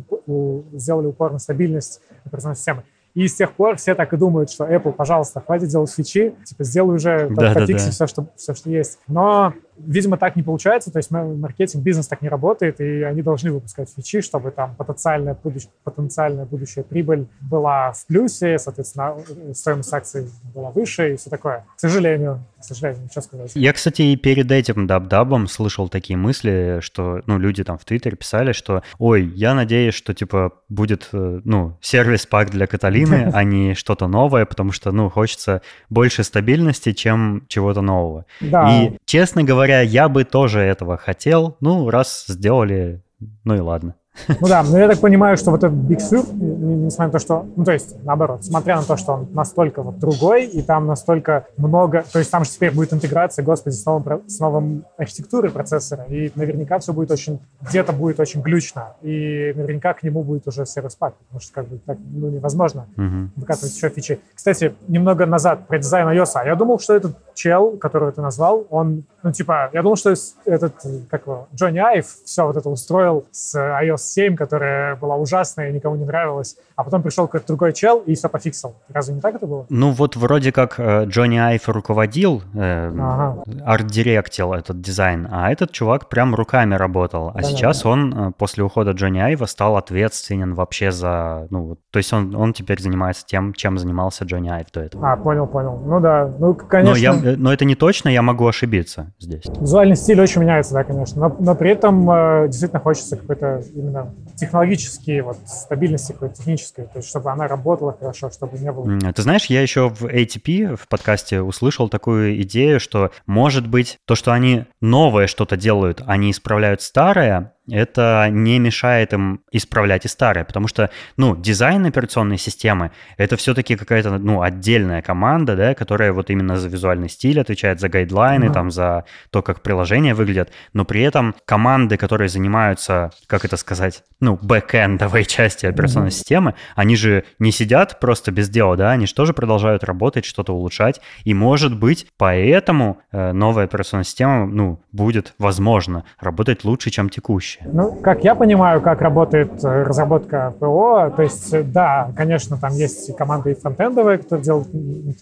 сделали упор на стабильность операционной системы. И с тех пор все так и думают, что Apple, пожалуйста, хватит делать фичи, типа сделай уже, да, пофикси да, да. все, что, все, что есть. Но Видимо, так не получается, то есть маркетинг, бизнес так не работает, и они должны выпускать фичи, чтобы там потенциальная, будущ... потенциальная будущая прибыль была в плюсе, соответственно, стоимость акций была выше и все такое. К сожалению, к сожалению, ничего сказать. Я, кстати, и перед этим dub-dub ом слышал такие мысли, что, ну, люди там в Твиттере писали, что, ой, я надеюсь, что, типа, будет, э, ну, service pack для Каталины, а не что-то новое, потому что, ну, хочется больше стабильности, чем чего-то нового. Да. И, честно говоря, говоря, я бы тоже этого хотел. Ну, раз сделали, ну и ладно. Ну да, но я так понимаю, что вот этот Big Sur, несмотря на то, что, ну то есть, наоборот, смотря на то, что он настолько вот другой, и там настолько много, то есть там же теперь будет интеграция, господи, с новым, с новым архитектурой процессора, и наверняка все будет очень, где-то будет очень глючно, и наверняка к нему будет уже сервис-пак, потому что как бы так, ну, невозможно uh-huh. выкатывать еще фичи. Кстати, немного назад про дизайн iOS, я думал, что этот чел, которого ты назвал, он, ну типа, я думал, что этот, как его, Джонни Айв все вот это устроил с iOS 7, которая была ужасная и никому не нравилась, а потом пришел какой-то другой чел и все пофиксил. Разве не так это было? Ну вот вроде как э, Джонни Айф руководил, э, ага. арт-директил этот дизайн, а этот чувак прям руками работал. А да, сейчас да. он э, после ухода Джонни Айва стал ответственен вообще за, ну, то есть он, он теперь занимается тем, чем занимался Джонни Айв до этого. А, понял, понял. Ну да, ну конечно. Но, я, но это не точно, я могу ошибиться здесь. Визуальный стиль очень меняется, да, конечно, но, но при этом э, действительно хочется какой-то именно технологические, вот, стабильности какой-то технической, то есть чтобы она работала хорошо, чтобы не было... Ты знаешь, я еще в ATP, в подкасте, услышал такую идею, что, может быть, то, что они новое что-то делают, они исправляют старое, это не мешает им исправлять и старое, потому что, ну, дизайн операционной системы — это все-таки какая-то, ну, отдельная команда, да, которая вот именно за визуальный стиль отвечает, за гайдлайны, mm-hmm. там, за то, как приложения выглядят, но при этом команды, которые занимаются, как это сказать, ну, бэкэндовой [laughs] части операционной mm-hmm. системы, они же не сидят просто без дела, да, они же тоже продолжают работать, что-то улучшать, и, может быть, поэтому э, новая операционная система, ну, будет, возможно, работать лучше, чем текущая вещи? Ну, как я понимаю, как работает э, разработка ПО, то есть, э, да, конечно, там есть команды и фронтендовые, которые делают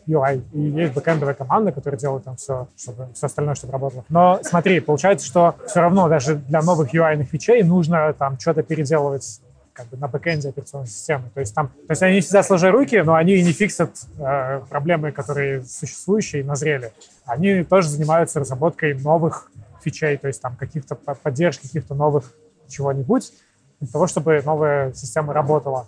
UI, и есть бэкэндовая команда, которая делает там все, чтобы все остальное, чтобы работало. Но смотри, получается, что все равно даже для новых UI-ных фичей нужно там что-то переделывать как бы на бэкэнде операционной системы. То есть там, то есть они всегда сложили руки, но они не фиксят э, проблемы, которые существующие и назрели. Они тоже занимаются разработкой новых фичей, то есть там каких-то поддержки каких-то новых чего-нибудь, для того, чтобы новая система работала.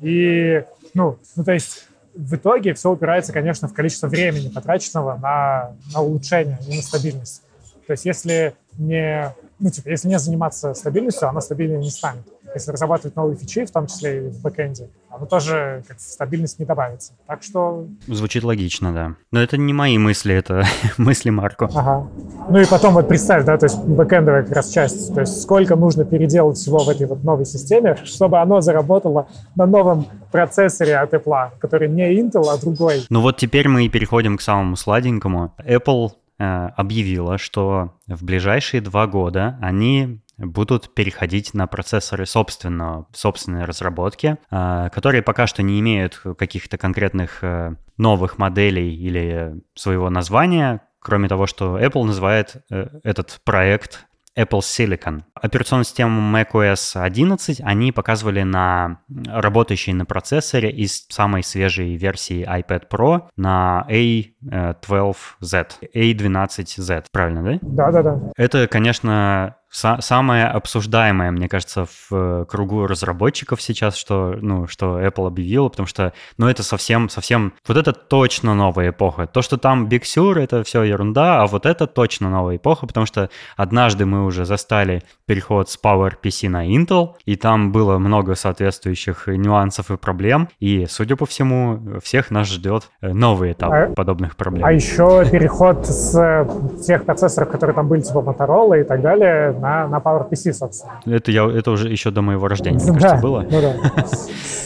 И, ну, ну, то есть в итоге все упирается, конечно, в количество времени, потраченного на, на улучшение и на стабильность. То есть если не, ну, типа, если не заниматься стабильностью, она стабильнее не станет если разрабатывать новые фичи, в том числе и в бэкэнде, оно тоже как стабильность не добавится. Так что... Звучит логично, да. Но это не мои мысли, это [laughs] мысли Марко. Ага. Ну и потом вот представь, да, то есть бэкэндовая как раз часть, то есть сколько нужно переделать всего в этой вот новой системе, чтобы оно заработало на новом процессоре от Apple, который не Intel, а другой. Ну вот теперь мы и переходим к самому сладенькому. Apple э, объявила, что в ближайшие два года они будут переходить на процессоры собственного, собственной разработки, а, которые пока что не имеют каких-то конкретных э, новых моделей или своего названия, кроме того, что Apple называет э, этот проект Apple Silicon. Операционную систему macOS 11 они показывали на работающей на процессоре из самой свежей версии iPad Pro на A12Z, A12Z, правильно, да? Да-да-да. Это, конечно, самое обсуждаемое, мне кажется, в э, кругу разработчиков сейчас, что, ну, что Apple объявила, потому что, ну, это совсем, совсем, вот это точно новая эпоха. То, что там Big Sur, это все ерунда, а вот это точно новая эпоха, потому что однажды мы уже застали переход с PowerPC на Intel, и там было много соответствующих нюансов и проблем, и, судя по всему, всех нас ждет э, новый этап а, подобных проблем. А еще переход с э, тех процессоров, которые там были, типа Motorola и так далее, на, на PowerPC, собственно. Это, я, это уже еще до моего рождения, мне кажется, было. Ну да. [laughs]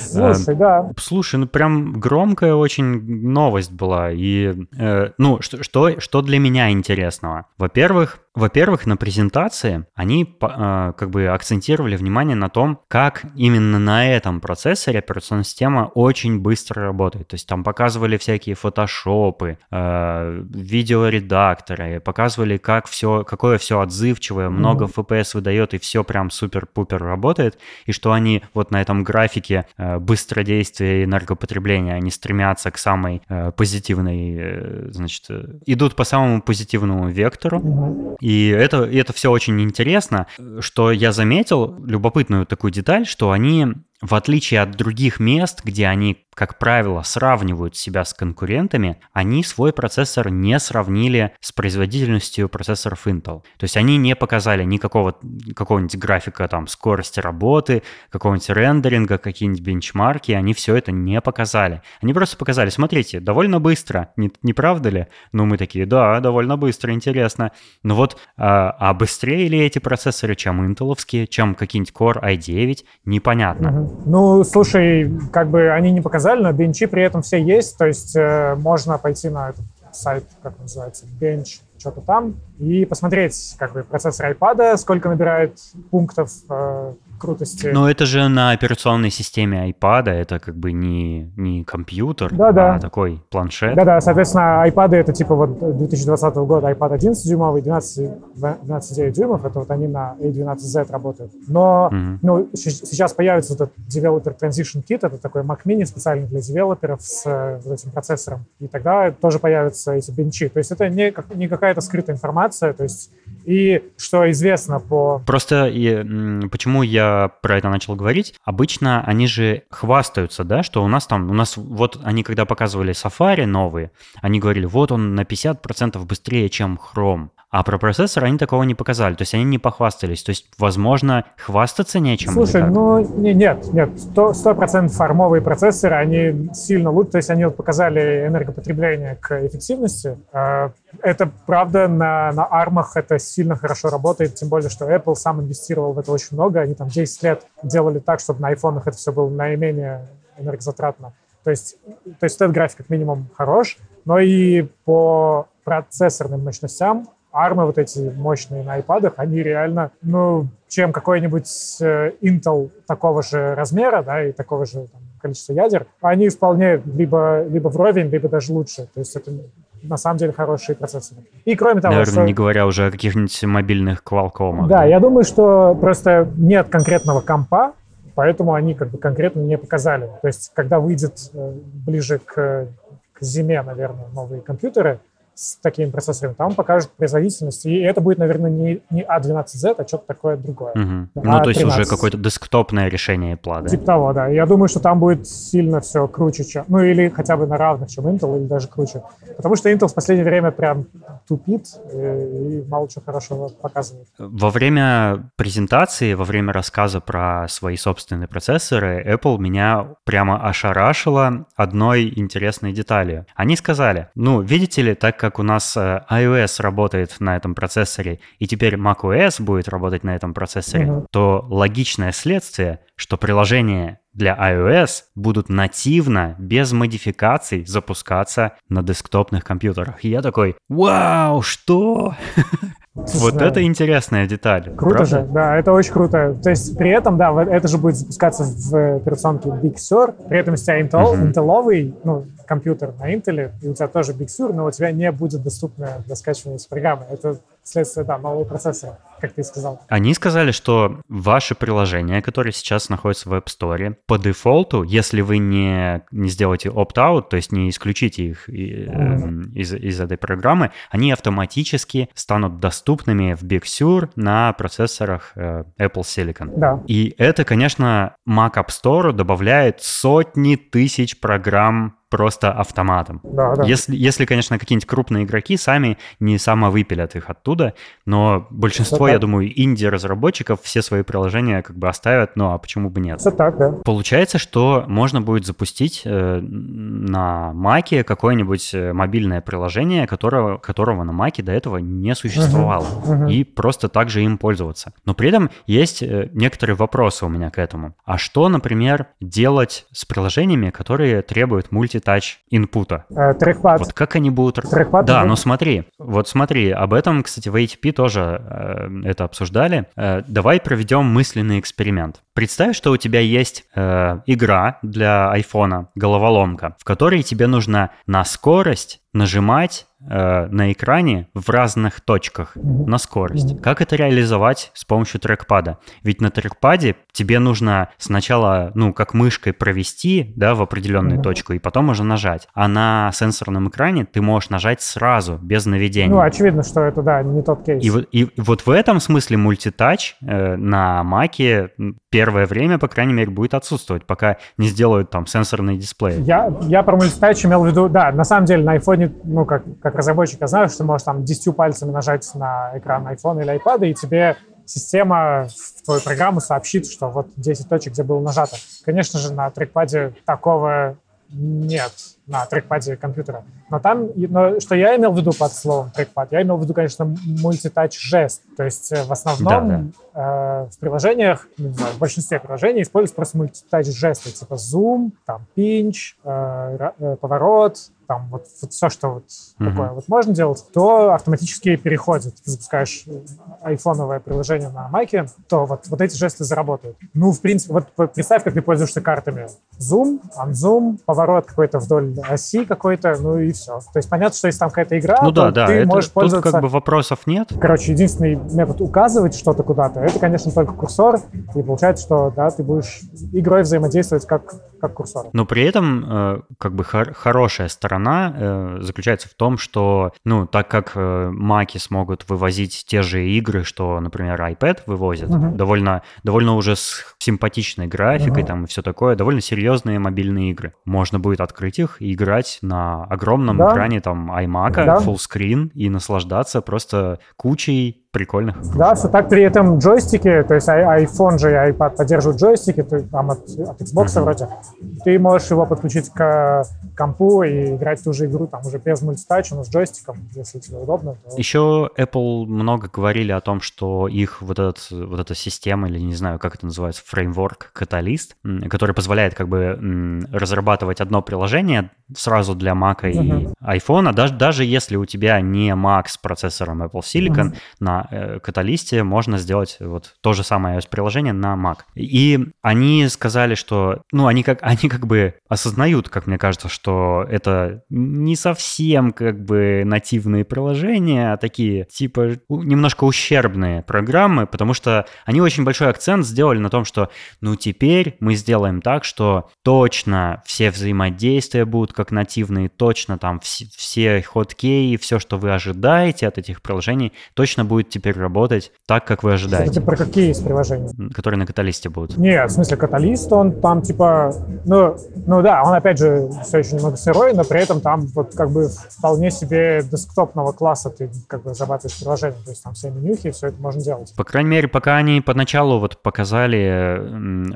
Слушай, да. Слушай, ну прям громкая очень новость была. И, э, ну, что, что, что для меня интересного? Во-первых, во-первых, на презентации они э, как бы акцентировали внимание на том, как именно на этом процессоре операционная система очень быстро работает. То есть там показывали всякие фотошопы, э, видеоредакторы, показывали, как все, какое все отзывчивое, много. FPS выдает и все прям супер-пупер работает, и что они вот на этом графике э, быстродействия и энергопотребления, они стремятся к самой э, позитивной, э, значит, э, идут по самому позитивному вектору. И это, и это все очень интересно. Что я заметил, любопытную такую деталь, что они в отличие от других мест, где они, как правило, сравнивают себя с конкурентами, они свой процессор не сравнили с производительностью процессоров Intel. То есть они не показали никакого какого-нибудь графика там скорости работы, какого-нибудь рендеринга, какие-нибудь бенчмарки, они все это не показали. Они просто показали, смотрите, довольно быстро, не, не правда ли? Ну мы такие, да, довольно быстро, интересно. Но вот, а, а быстрее ли эти процессоры, чем интеловские, чем какие-нибудь Core i9, непонятно. Угу. Ну, слушай, как бы они не показали, но бенчи при этом все есть, то есть э, можно пойти на этот сайт, как называется, bench, что-то там, и посмотреть, как бы, процессор iPad, сколько набирает пунктов э, крутости. Но это же на операционной системе iPad, это как бы не, не компьютер, да, да. а такой планшет. Да-да, соответственно, iPad это типа вот 2020 года iPad 11-дюймовый, 12, 12,9 дюймов, это вот они на A12Z работают. Но угу. ну, сейчас появится вот этот Developer Transition Kit, это такой Mac Mini специальный для девелоперов с э, вот этим процессором, и тогда тоже появятся эти бенчи. То есть это не, не какая-то скрытая информация, то есть и что известно по... Просто и, почему я про это начал говорить, обычно они же хвастаются, да, что у нас там, у нас вот они когда показывали Safari новые, они говорили, вот он на 50% быстрее, чем Chrome. А про процессор они такого не показали, то есть они не похвастались. То есть, возможно, хвастаться нечем. Слушай, ну не, нет, нет, сто процентов формовые процессоры, они сильно лучше, то есть они вот показали энергопотребление к эффективности. А, это правда на, на армах это сильно хорошо работает, тем более, что Apple сам инвестировал в это очень много. Они там 10 лет делали так, чтобы на айфонах это все было наименее энергозатратно. То есть, то есть этот график как минимум хорош, но и по процессорным мощностям армы вот эти мощные на iPad, они реально, ну, чем какой-нибудь э, Intel такого же размера, да, и такого же там, количества ядер, они вполне либо, либо вровень, либо даже лучше. То есть это на самом деле хорошие процессоры. И кроме того, Наверное, что... не говоря уже о каких-нибудь мобильных Qualcomm. Да, да, я думаю, что просто нет конкретного компа, поэтому они как бы конкретно не показали. То есть, когда выйдет э, ближе к, к зиме, наверное, новые компьютеры, с такими процессорами, там покажут производительность. И это будет, наверное, не, не A12Z, а что-то такое другое. Угу. Ну, то есть уже какое-то десктопное решение Apple, да? Типа того, да. Я думаю, что там будет сильно все круче, чем... Ну, или хотя бы на равных, чем Intel, или даже круче. Потому что Intel в последнее время прям тупит и, и мало чего хорошего показывает. Во время презентации, во время рассказа про свои собственные процессоры, Apple меня прямо ошарашила одной интересной деталью. Они сказали, ну, видите ли, так как как у нас э, iOS работает на этом процессоре, и теперь macOS будет работать на этом процессоре, mm-hmm. то логичное следствие, что приложения для iOS будут нативно, без модификаций, запускаться на десктопных компьютерах. И я такой, вау, что? [laughs] Вот да. это интересная деталь. Круто правда? же, да, это очень круто. То есть при этом, да, это же будет запускаться в операционке Big Sur, при этом у тебя Intel, uh-huh. Intel ну, компьютер на Intel, и у тебя тоже Big Sur, но у тебя не будет доступна для скачивания программы. Это следствие, да, нового процессора. Как ты сказал. Они сказали, что ваши приложения, которые сейчас находятся в App Store, по дефолту, если вы не, не сделаете opt-out, то есть не исключите их mm-hmm. из, из этой программы, они автоматически станут доступными в Big Sur на процессорах э, Apple Silicon. Да. И это, конечно, Mac App Store добавляет сотни тысяч программ просто автоматом. Да, да. Если, если, конечно, какие-нибудь крупные игроки сами не самовыпилят их оттуда, но большинство, Это я думаю, инди-разработчиков все свои приложения как бы оставят, ну а почему бы нет? Все так, да. Получается, что можно будет запустить э, на Маке какое-нибудь э, мобильное приложение, которого, которого на Маке до этого не существовало, uh-huh, uh-huh. и просто так же им пользоваться. Но при этом есть э, некоторые вопросы у меня к этому. А что, например, делать с приложениями, которые требуют мульти мультитач инпута. Э, трекпад. Вот как они будут... Трекпад. Да, но смотри, вот смотри, об этом, кстати, в ATP тоже э, это обсуждали. Э, давай проведем мысленный эксперимент. Представь, что у тебя есть э, игра для айфона, головоломка, в которой тебе нужно на скорость нажимать э, на экране в разных точках на скорость. Как это реализовать с помощью трекпада? Ведь на трекпаде тебе нужно сначала, ну, как мышкой провести, да, в определенную точку, и потом уже нажать. А на сенсорном экране ты можешь нажать сразу, без наведения. Ну, очевидно, что это, да, не тот кейс. И, вот, и вот в этом смысле мультитач э, на Маке первое время, по крайней мере, будет отсутствовать, пока не сделают там сенсорный дисплей. Я, я про мультитач имел в виду, да, на самом деле на айфоне, ну, как, как разработчик, я знаю, что ты можешь там 10 пальцами нажать на экран iPhone или iPad, и тебе система в твою программу сообщит, что вот 10 точек, где было нажато. Конечно же, на трекпаде такого нет на трекпаде компьютера. Но там, но что я имел в виду под словом трекпад? Я имел в виду, конечно, мультитач жест. То есть э, в основном да, да. Э, в приложениях, не знаю, в большинстве приложений используется просто мультитач жесты, типа zoom, там pinch, э, э, поворот, там вот, вот все, что вот mm-hmm. такое вот можно делать, то автоматически переходит. Ты запускаешь айфоновое приложение на Маке, то вот, вот эти жесты заработают. Ну, в принципе, вот представь, как ты пользуешься картами. Zoom, unzoom, поворот какой-то вдоль оси какой-то, ну и все. То есть понятно, что если там какая-то игра, ну, то да, да, ты это, можешь пользоваться... Тут как бы вопросов нет. Короче, единственный метод указывать что-то куда-то, это, конечно, только курсор, и получается, что, да, ты будешь игрой взаимодействовать как, как курсор. Но при этом, э, как бы, хор- хорошая сторона э, заключается в том, что, ну, так как э, маки смогут вывозить те же игры, что, например, iPad вывозит, uh-huh. довольно, довольно уже с симпатичной графикой uh-huh. там и все такое, довольно серьезные мобильные игры. Можно будет открыть их и играть на огромном да. экране там iMac, да. full screen и наслаждаться просто кучей прикольных. Да, все так при этом джойстики, то есть iPhone же и iPad поддерживают джойстики, ты, там от, от Xbox mm-hmm. вроде, ты можешь его подключить к компу и играть ту же игру там уже без мультитача, но с джойстиком, если тебе удобно. То... Еще Apple много говорили о том, что их вот, этот, вот эта система, или не знаю, как это называется, фреймворк, каталист, который позволяет как бы разрабатывать одно приложение сразу для Mac и uh-huh. iPhone, даже, даже если у тебя не Mac с процессором Apple Silicon, uh-huh. на э, каталисте можно сделать вот то же самое iOS-приложение на Mac. И они сказали, что, ну, они как, [laughs] они как бы осознают, как мне кажется, что это не совсем как бы нативные приложения, а такие типа немножко ущербные программы, потому что они очень большой акцент сделали на том, что, ну, теперь мы сделаем так, что точно все взаимодействия будут как нативные, точно там все, все хоткеи, все, что вы ожидаете от этих приложений, точно будет теперь работать так, как вы ожидаете. Это про какие из приложений? Которые на каталисте будут. Нет, в смысле каталист, он там типа, ну, ну да, он опять же все еще немного сырой, но при этом там вот как бы вполне себе десктопного класса ты как бы зарабатываешь приложение, то есть там все менюхи, все это можно делать. По крайней мере, пока они поначалу вот показали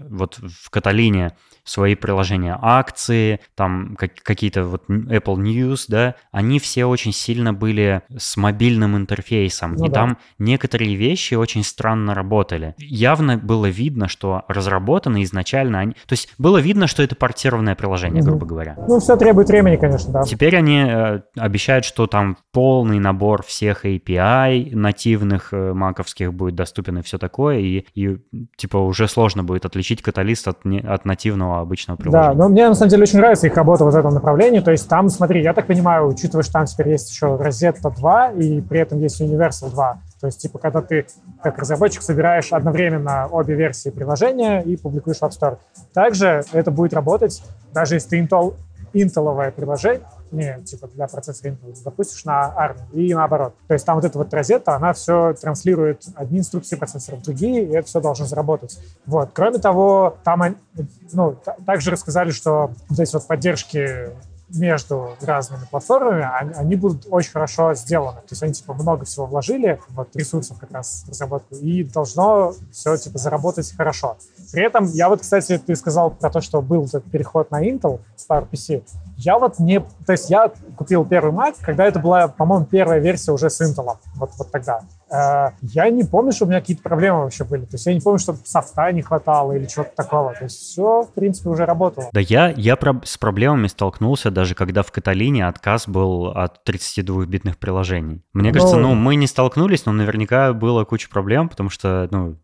вот в Каталине свои приложения акции, там какие-то вот Apple News, да, они все очень сильно были с мобильным интерфейсом, ну, и да. там некоторые вещи очень странно работали. Явно было видно, что разработаны изначально они... То есть было видно, что это портированное приложение, грубо говоря. Ну, все требует времени, конечно, да. Теперь они э, обещают, что там полный набор всех API нативных э, маковских будет доступен и все такое, и, и типа уже сложно будет отличить каталист от, не, от нативного обычного приложения. Да, но мне на самом деле очень нравится их работа вот в этом направлении, то есть там, смотри, я так понимаю, учитывая, что там теперь есть еще Rosetta 2, и при этом есть Universal 2, То есть, типа, когда ты как разработчик собираешь одновременно обе версии приложения и публикуешь в App Store. Также это будет работать, даже если ты Intel, интеловое приложение, не, типа для процессора Intel запустишь на ARM и наоборот. То есть там вот эта вот розетта, она все транслирует одни инструкции процессора в другие, и это все должно заработать. Вот. Кроме того, там ну, также рассказали, что вот эти вот поддержки между разными платформами, они, они будут очень хорошо сделаны. То есть они, типа, много всего вложили, вот, ресурсов как раз в разработку, и должно все, типа, заработать хорошо. При этом, я вот, кстати, ты сказал про то, что был этот переход на Intel с PowerPC. Я вот не... То есть я купил первый Mac, когда это была, по-моему, первая версия уже с Intel. Вот, вот тогда. Э, я не помню, что у меня какие-то проблемы вообще были. То есть я не помню, что софта не хватало или чего-то такого. То есть все, в принципе, уже работало. Да я, я про- с проблемами столкнулся даже когда в Каталине отказ был от 32-битных приложений. Мне кажется, ну, ну мы не столкнулись, но наверняка было куча проблем, потому что, ну,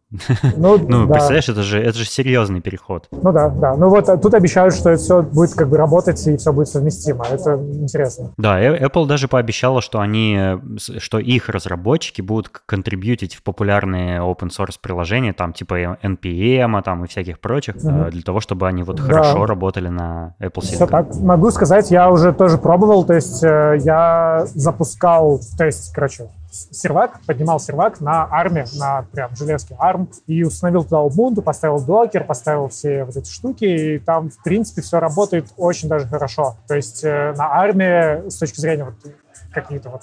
ну, [laughs] ну да. представляешь, это же, это же серьезный переход. Ну да, да. Ну вот тут обещают, что это все будет как бы работать и все будет совместимо. Это интересно. Да, Apple даже пообещала, что они, что их разработчики будут контрибьютить в популярные open source приложения, там типа NPM, там и всяких прочих, угу. для того, чтобы они вот да. хорошо работали на Apple Silicon. Все так. Могу сказать, я уже тоже пробовал, то есть э, я запускал, то есть, короче, сервак, поднимал сервак на арме, на прям железке ARM, и установил туда Ubuntu, поставил докер, поставил все вот эти штуки, и там, в принципе, все работает очень даже хорошо. То есть э, на арме с точки зрения вот какие-то вот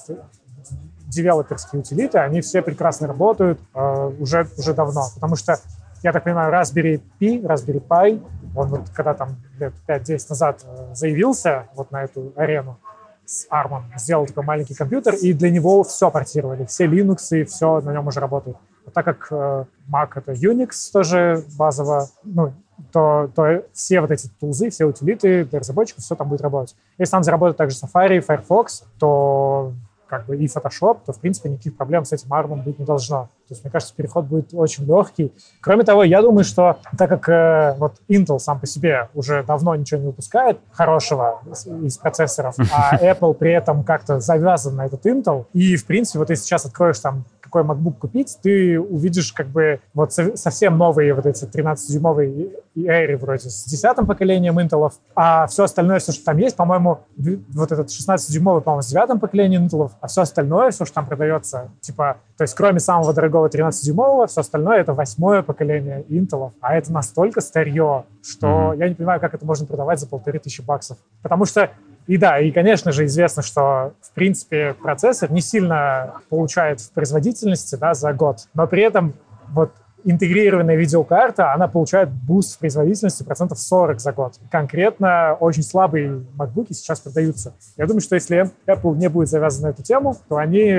девелоперские утилиты, они все прекрасно работают э, уже, уже давно, потому что я так понимаю, Raspberry Pi, Raspberry Pi, он вот когда там лет 5-10 назад э, заявился вот на эту арену, с ARM сделал такой маленький компьютер, и для него все портировали, все Linux и все на нем уже работает. А так как э, Mac — это Unix тоже базово, ну, то, то все вот эти тулзы, все утилиты для разработчиков, все там будет работать. Если там заработает также Safari, Firefox, то как бы и Photoshop, то, в принципе, никаких проблем с этим армом быть не должно. То есть, мне кажется, переход будет очень легкий. Кроме того, я думаю, что так как э, вот Intel сам по себе уже давно ничего не выпускает хорошего из, из процессоров, а [laughs] Apple при этом как-то завязан на этот Intel, и, в принципе, вот если сейчас откроешь там какой MacBook купить, ты увидишь как бы вот совсем новые вот эти 13-дюймовые Air вроде с десятым поколением Intel, а все остальное, все, что там есть, по-моему, вот этот 16-дюймовый, по-моему, с девятым поколением Intel, а все остальное, все, что там продается, типа, то есть кроме самого дорогого 13-дюймового, все остальное это восьмое поколение Intel, а это настолько старье, что mm-hmm. я не понимаю, как это можно продавать за полторы тысячи баксов. Потому что и да, и, конечно же, известно, что, в принципе, процессор не сильно получает в производительности да, за год, но при этом вот интегрированная видеокарта, она получает boost в производительности процентов 40 за год. Конкретно очень слабые MacBook сейчас продаются. Я думаю, что если Apple не будет завязан на эту тему, то они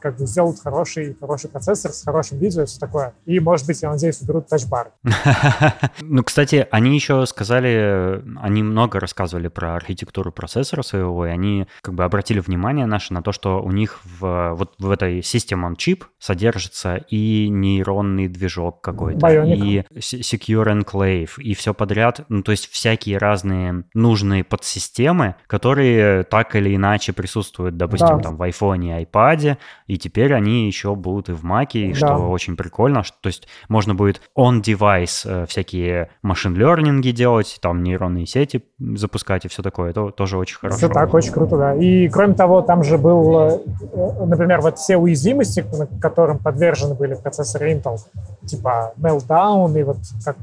как бы сделают хороший, хороший процессор с хорошим видео и все такое. И, может быть, я надеюсь, уберут Touch Bar. [laughs] Ну, кстати, они еще сказали, они много рассказывали про архитектуру процессора своего, и они как бы обратили внимание наше на то, что у них в, вот в этой System on Chip содержится и нейронный движок, блок какой-то, Bionic. и Secure Enclave, и все подряд. Ну, то есть всякие разные нужные подсистемы, которые так или иначе присутствуют, допустим, да. там в iPhone и iPad, и теперь они еще будут и в Mac, и да. что очень прикольно, что, то есть можно будет on-device э, всякие машин лернинги делать, там нейронные сети запускать и все такое. Это тоже очень хорошо. Все так, очень круто, да. И кроме того, там же был, э, например, вот все уязвимости, которым подвержены были процессоры Intel, типа Meltdown и вот как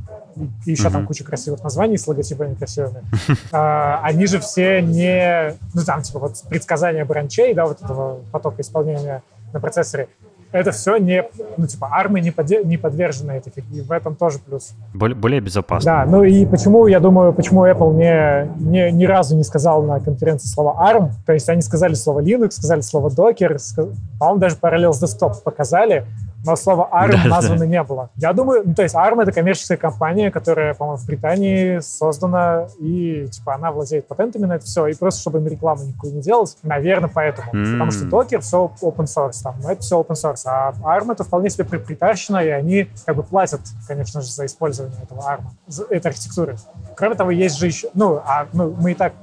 и еще mm-hmm. там куча красивых названий с логотипами красивыми. а, они же все не, ну там типа вот предсказания бранчей, да, вот этого потока исполнения на процессоре, это все не, ну, типа, армы не, под, не подвержены этой фигне, в этом тоже плюс. Более, более безопасно. Да, ну и почему, я думаю, почему Apple не, не, ни разу не сказал на конференции слово ARM, то есть они сказали слово Linux, сказали слово Docker, сказ... по-моему, даже Parallels Desktop показали, но слова ARM да, названо да. не было. Я думаю, ну, то есть ARM — это коммерческая компания, которая, по-моему, в Британии создана, и, типа, она владеет патентами на это все, и просто, чтобы им рекламу никакую не делать, наверное, поэтому. Mm. Потому что Docker — все open source, там, но это все open source, а ARM — это вполне себе притащено, и они, как бы, платят, конечно же, за использование этого ARM, этой архитектуры. Кроме того, есть же еще, ну, а, ну мы и так,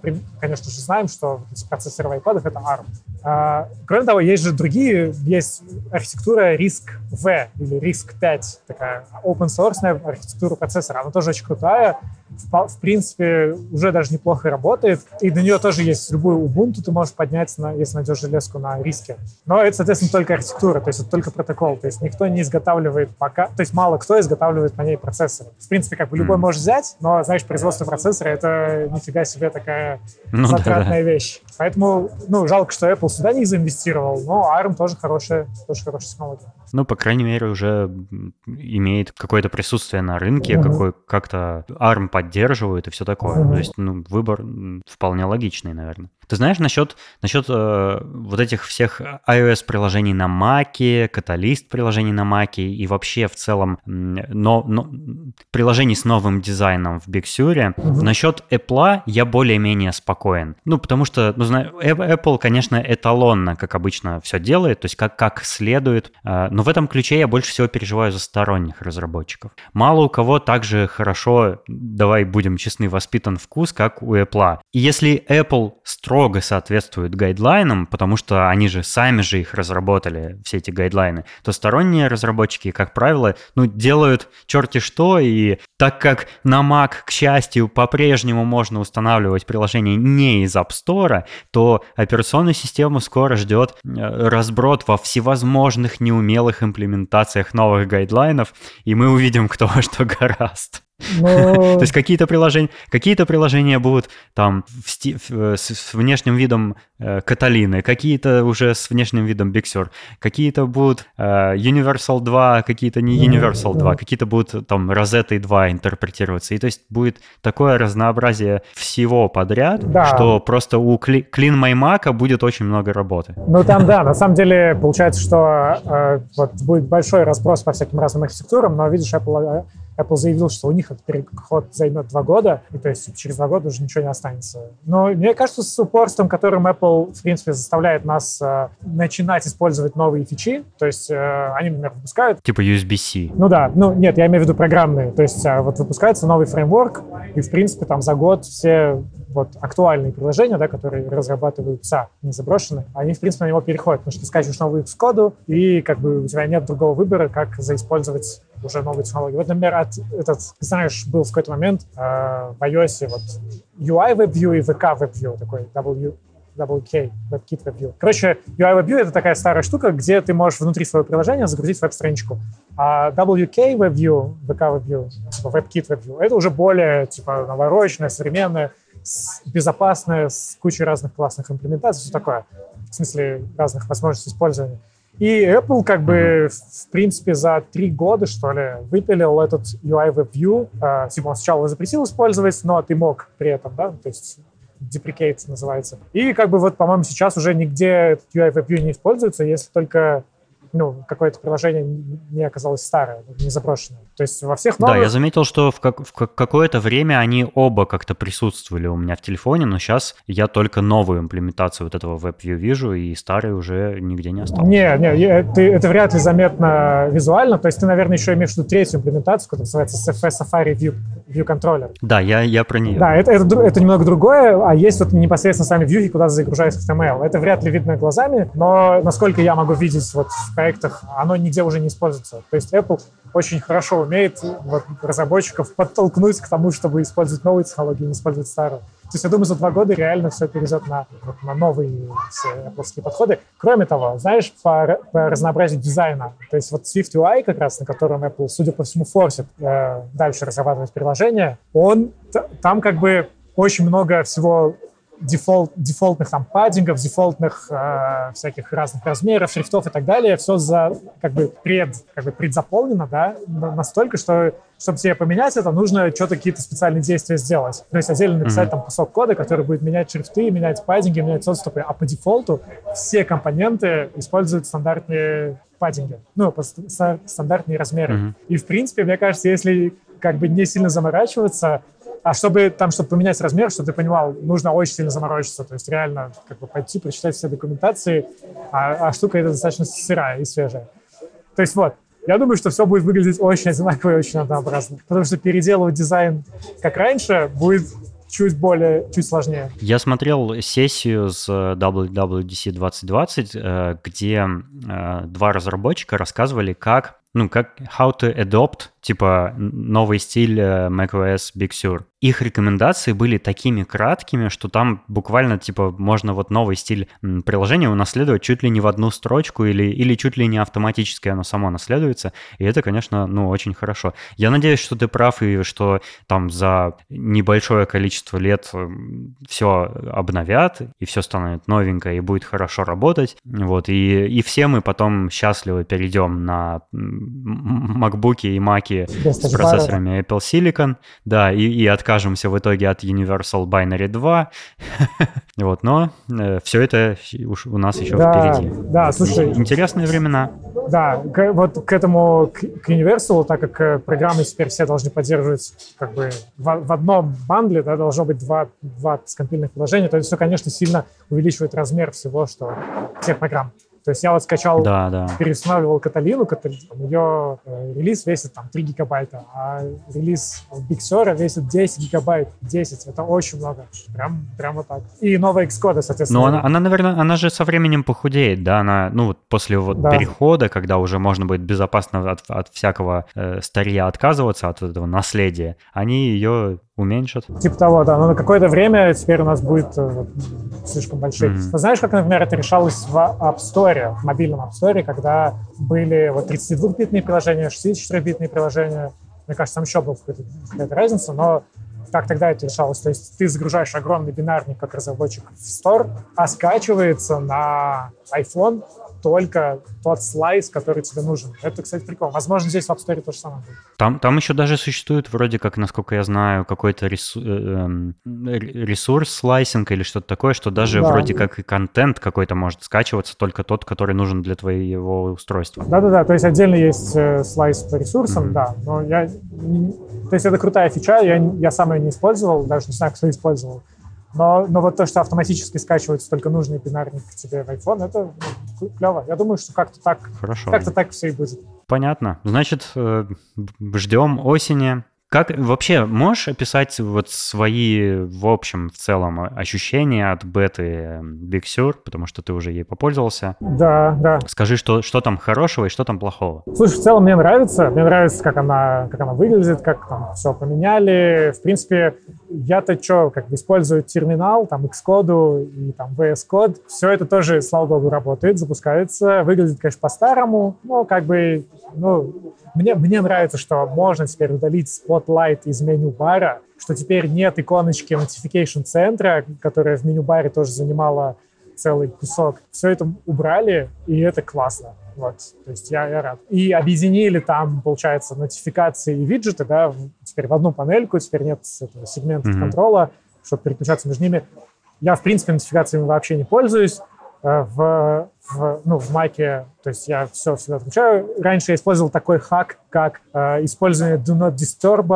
конечно же, знаем, что процессоры в iPad — это ARM. А, кроме того, есть же другие, есть архитектура RISC-V или RISC-5, такая open source архитектура процессора. Она тоже очень крутая, в, принципе, уже даже неплохо работает. И на нее тоже есть любую Ubuntu, ты можешь поднять, на, если найдешь железку на риске. Но это, соответственно, только архитектура, то есть это только протокол. То есть никто не изготавливает пока, то есть мало кто изготавливает по ней процессоры. В принципе, как бы любой mm. можешь взять, но, знаешь, производство процессора — это нифига себе такая ну, затратная да, да. вещь. Поэтому, ну, жалко, что Apple сюда не заинвестировал, но ARM тоже хорошая, тоже хорошая технология. Ну, по крайней мере, уже имеет какое-то присутствие на рынке, mm-hmm. какой, как-то ARM поддерживают и все такое. Mm-hmm. То есть, ну, выбор вполне логичный, наверное. Ты знаешь насчет, насчет э, вот этих всех iOS-приложений на Mac, каталист приложений на Mac и вообще в целом но, но, приложений с новым дизайном в Big Sur. Mm-hmm. Насчет Apple я более-менее спокоен. Ну, потому что, ну, знаю, Apple, конечно, эталонно, как обычно, все делает, то есть как, как следует. Э, но в этом ключе я больше всего переживаю за сторонних разработчиков. Мало у кого так же хорошо, давай будем честны, воспитан вкус, как у Apple. И если Apple строит строго соответствуют гайдлайнам, потому что они же сами же их разработали, все эти гайдлайны, то сторонние разработчики, как правило, ну, делают черти что, и так как на Mac, к счастью, по-прежнему можно устанавливать приложение не из App Store, то операционную систему скоро ждет э, разброд во всевозможных неумелых имплементациях новых гайдлайнов, и мы увидим, кто что гораст. Но... [laughs] То есть какие-то приложения, какие-то приложения будут там в сти... с, с внешним видом э, Каталины, какие-то уже с внешним видом Sur, какие-то будут э, Universal 2, какие-то не Universal 2, какие-то будут там Rosetta 2 интерпретироваться. И то есть будет такое разнообразие всего подряд, да. что просто у Clean My Mac будет очень много работы. Ну там да, на самом деле получается, что э, вот будет большой разброс по всяким разным архитектурам, но видишь, Apple Apple заявил, что у них этот переход займет два года, и то есть через два года уже ничего не останется. Но мне кажется, с упорством, которым Apple, в принципе, заставляет нас э, начинать использовать новые фичи, то есть э, они, например, выпускают... Типа USB-C. Ну да, ну нет, я имею в виду программные. То есть э, вот выпускается новый фреймворк, и, в принципе, там за год все вот актуальные приложения, да, которые разрабатываются, не заброшены, они, в принципе, на него переходят, потому что ты скачиваешь новую Xcode, и как бы у тебя нет другого выбора, как заиспользовать уже новые технологии. Вот, например, от, этот, знаешь, был в какой-то момент э, в iOS вот UI WebView и VK WebView, такой W, WK, WebKit WebView. Короче, UI WebView — это такая старая штука, где ты можешь внутри своего приложения загрузить веб-страничку. А WK WebView, VK WebView, типа WebKit WebView — это уже более, типа, навороченное, современное, безопасное, с кучей разных классных имплементаций, все такое. В смысле, разных возможностей использования. И Apple как бы, в принципе, за три года, что ли, выпилил этот UI WebView. Э, типа он сначала запретил использовать, но ты мог при этом, да, то есть deprecate называется. И как бы вот, по-моему, сейчас уже нигде этот UI WebView не используется, если только ну, какое-то приложение не оказалось старое, не заброшенное. То есть во всех новых... Да, я заметил, что в, как, в какое-то время они оба как-то присутствовали у меня в телефоне, но сейчас я только новую имплементацию вот этого WebView вижу, и старый уже нигде не остался. Не, не, это, это вряд ли заметно визуально. То есть ты, наверное, еще имеешь в виду третью имплементацию, которая называется Safari View, View Controller. Да, я, я про нее. Да, это, это, это немного другое, а есть вот непосредственно сами вьюхи, куда загружается HTML. Это вряд ли видно глазами, но насколько я могу видеть вот в проектах, оно нигде уже не используется. То есть Apple очень хорошо умеет вот, разработчиков подтолкнуть к тому, чтобы использовать новые технологии, не использовать старые. То есть я думаю, за два года реально все перейдет на, вот, на новые все Apple подходы. Кроме того, знаешь, по, по разнообразию дизайна, то есть вот Swift UI как раз, на котором Apple, судя по всему, форсит э, дальше разрабатывать приложение, он там как бы очень много всего дефолт, дефолтных там padding ов, дефолтных э, всяких разных размеров, шрифтов и так далее, все за, как бы, пред, как бы предзаполнено, да, настолько, что чтобы себе поменять это, нужно что-то, какие-то специальные действия сделать. То есть отдельно написать mm-hmm. там кусок кода, который будет менять шрифты, менять паддинги, менять отступы, а по дефолту все компоненты используют стандартные паддинги, ну, стандартные размеры. Mm-hmm. И, в принципе, мне кажется, если как бы не сильно заморачиваться, а чтобы там, чтобы поменять размер, чтобы ты понимал, нужно очень сильно заморочиться. То есть реально как бы пойти, прочитать все документации, а, а штука эта достаточно сырая и свежая. То есть вот, я думаю, что все будет выглядеть очень одинаково и очень однообразно. Потому что переделывать дизайн как раньше будет чуть более, чуть сложнее. Я смотрел сессию с WWDC 2020, э, где э, два разработчика рассказывали, как ну, как how to adopt, типа, новый стиль э, macOS Big Sur их рекомендации были такими краткими, что там буквально, типа, можно вот новый стиль приложения унаследовать чуть ли не в одну строчку или, или чуть ли не автоматически оно само наследуется. И это, конечно, ну, очень хорошо. Я надеюсь, что ты прав и что там за небольшое количество лет все обновят, и все станет новенькое, и будет хорошо работать. Вот, и, и все мы потом счастливо перейдем на MacBook и Mac с процессорами Apple Silicon, да, и, и откажемся откажемся в итоге от Universal Binary 2. [laughs] вот, но э, все это уж у нас еще да, впереди. Да, слушай. Интересные времена. Да, к, вот к этому, к, к Universal, так как э, программы теперь все должны поддерживать как бы в, в одном бандле, да, должно быть два, два скомпильных приложения, то есть все, конечно, сильно увеличивает размер всего, что всех программ. То есть я вот скачал, да, да. переустанавливал Каталину, Каталин, ее э, релиз весит там 3 гигабайта, а релиз Big Sur весит 10 гигабайт, 10, это очень много, прям, прям вот так. И новая Xcode, соответственно. Ну, она, она, наверное, она же со временем похудеет, да, она, ну, вот после вот да. перехода, когда уже можно будет безопасно от, от всякого э, старья отказываться, от этого наследия, они ее уменьшат. Типа того, да. Но на какое-то время теперь у нас будет э, слишком большие. Mm-hmm. Но знаешь, как, например, это решалось в App Store, в мобильном App Store, когда были вот 32-битные приложения, 64-битные приложения. Мне кажется, там еще была какая-то разница, но как тогда это решалось? То есть ты загружаешь огромный бинарник как разработчик в Store, а скачивается на iPhone только тот слайс, который тебе нужен. Это, кстати, прикол. Возможно, здесь в App Store то же самое будет. Там, там еще даже существует, вроде как, насколько я знаю, какой-то ресу- э, эм, ресурс слайсинг или что-то такое, что даже да. вроде как и контент какой-то может скачиваться, только тот, который нужен для твоего устройства. Да-да-да, то есть отдельно есть э, слайс по ресурсам, mm-hmm. да, но я... То есть это крутая фича, я, я сам ее не использовал, даже не знаю, кто использовал. Но, но вот то, что автоматически скачивается только нужный бинарник к тебе в iPhone, это ну, клево. Я думаю, что как-то так, Хорошо. как-то так все и будет. Понятно. Значит, э, ждем осени. Как вообще можешь описать вот свои, в общем, в целом ощущения от беты Big Sur, потому что ты уже ей попользовался? Да, да. Скажи, что, что там хорошего и что там плохого? Слушай, в целом мне нравится. Мне нравится, как она, как она выглядит, как там все поменяли. В принципе, я-то что, как бы использую терминал, там Xcode и там VS Code. Все это тоже, слава богу, работает, запускается. Выглядит, конечно, по-старому, но как бы, ну, мне, мне нравится, что можно теперь удалить Spotlight из меню бара, что теперь нет иконочки notification центра, которая в меню баре тоже занимала целый кусок. Все это убрали, и это классно. Вот, то есть я, я рад. И объединили там, получается, нотификации и виджеты, да, теперь в одну панельку, теперь нет этого сегмента mm-hmm. контроля, чтобы переключаться между ними. Я, в принципе, нотификациями вообще не пользуюсь. Э, в, в, ну, в Маке, то есть я все всегда отключаю. Раньше я использовал такой хак, как э, использование Do Not Disturb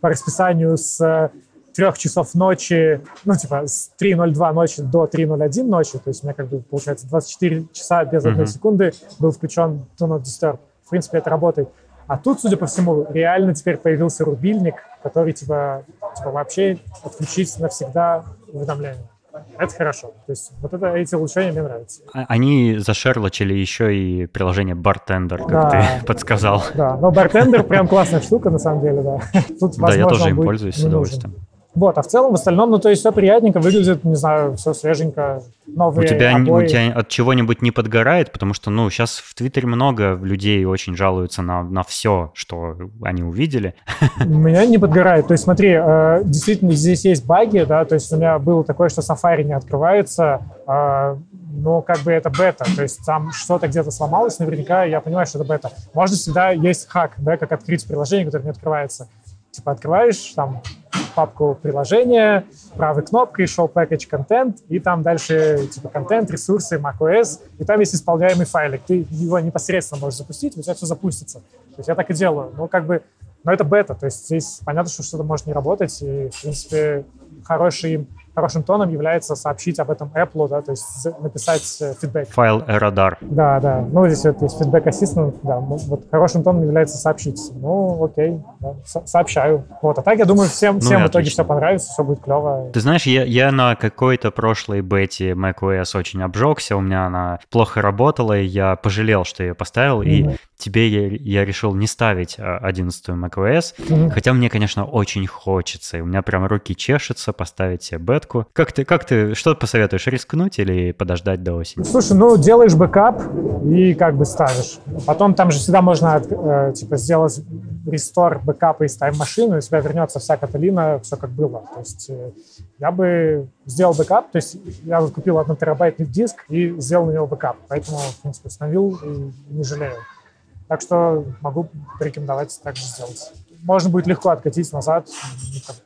по расписанию с трех часов ночи, ну, типа, с 3.02 ночи до 3.01 ночи, то есть у меня, как бы, получается, 24 часа без одной mm-hmm. секунды был включен Do Not Disturb. В принципе, это работает. А тут, судя по всему, реально теперь появился рубильник, который, типа, типа вообще отключить навсегда уведомления. Это хорошо. То есть вот это, эти улучшения мне нравятся. А, они зашерлочили еще и приложение Bartender, как да, ты [laughs] подсказал. Да, но Bartender прям классная штука, на самом деле, да. [laughs] Тут, да, я тоже им пользуюсь с удовольствием. Вот, а в целом, в остальном, ну, то есть все приятненько выглядит, не знаю, все свеженько, новые у тебя, обои. У тебя от чего-нибудь не подгорает, потому что, ну, сейчас в Твиттере много людей очень жалуются на, на все, что они увидели. У меня не подгорает. То есть смотри, э, действительно, здесь есть баги, да, то есть у меня было такое, что Safari не открывается, э, но как бы это бета, то есть там что-то где-то сломалось, наверняка я понимаю, что это бета. Можно всегда есть хак, да, как открыть приложение, которое не открывается. Типа открываешь, там папку приложения, правой кнопкой show package content, и там дальше типа контент, ресурсы, macOS, и там есть исполняемый файлик. Ты его непосредственно можешь запустить, у тебя все запустится. То есть я так и делаю. Ну, как бы, но это бета, то есть здесь понятно, что что-то может не работать, и, в принципе, хороший хорошим тоном является сообщить об этом Apple, да, то есть написать э, фидбэк. Файл радар. Да, да. Ну, здесь вот есть фидбэк ассистент, да. Вот хорошим тоном является сообщить. Ну, окей, да, сообщаю. Вот, а так, я думаю, всем, всем ну, в итоге все понравится, все будет клево. Ты знаешь, я, я на какой-то прошлой бете macOS очень обжегся, у меня она плохо работала, и я пожалел, что ее поставил, mm-hmm. и тебе я, я решил не ставить 11 а, macOS, mm-hmm. хотя мне, конечно, очень хочется, и у меня прям руки чешутся поставить себе бетку. Как ты, как ты, что посоветуешь, рискнуть или подождать до осени? Слушай, ну, делаешь бэкап и как бы ставишь. Потом там же всегда можно, э, типа, сделать restore бэкапа из тайм-машины, у тебя вернется вся Каталина, все как было. То есть э, я бы сделал бэкап, то есть я купил один терабайтный диск и сделал на него бэкап, поэтому, в принципе, установил и не жалею. Так что могу порекомендовать так же сделать. Можно будет легко откатить назад.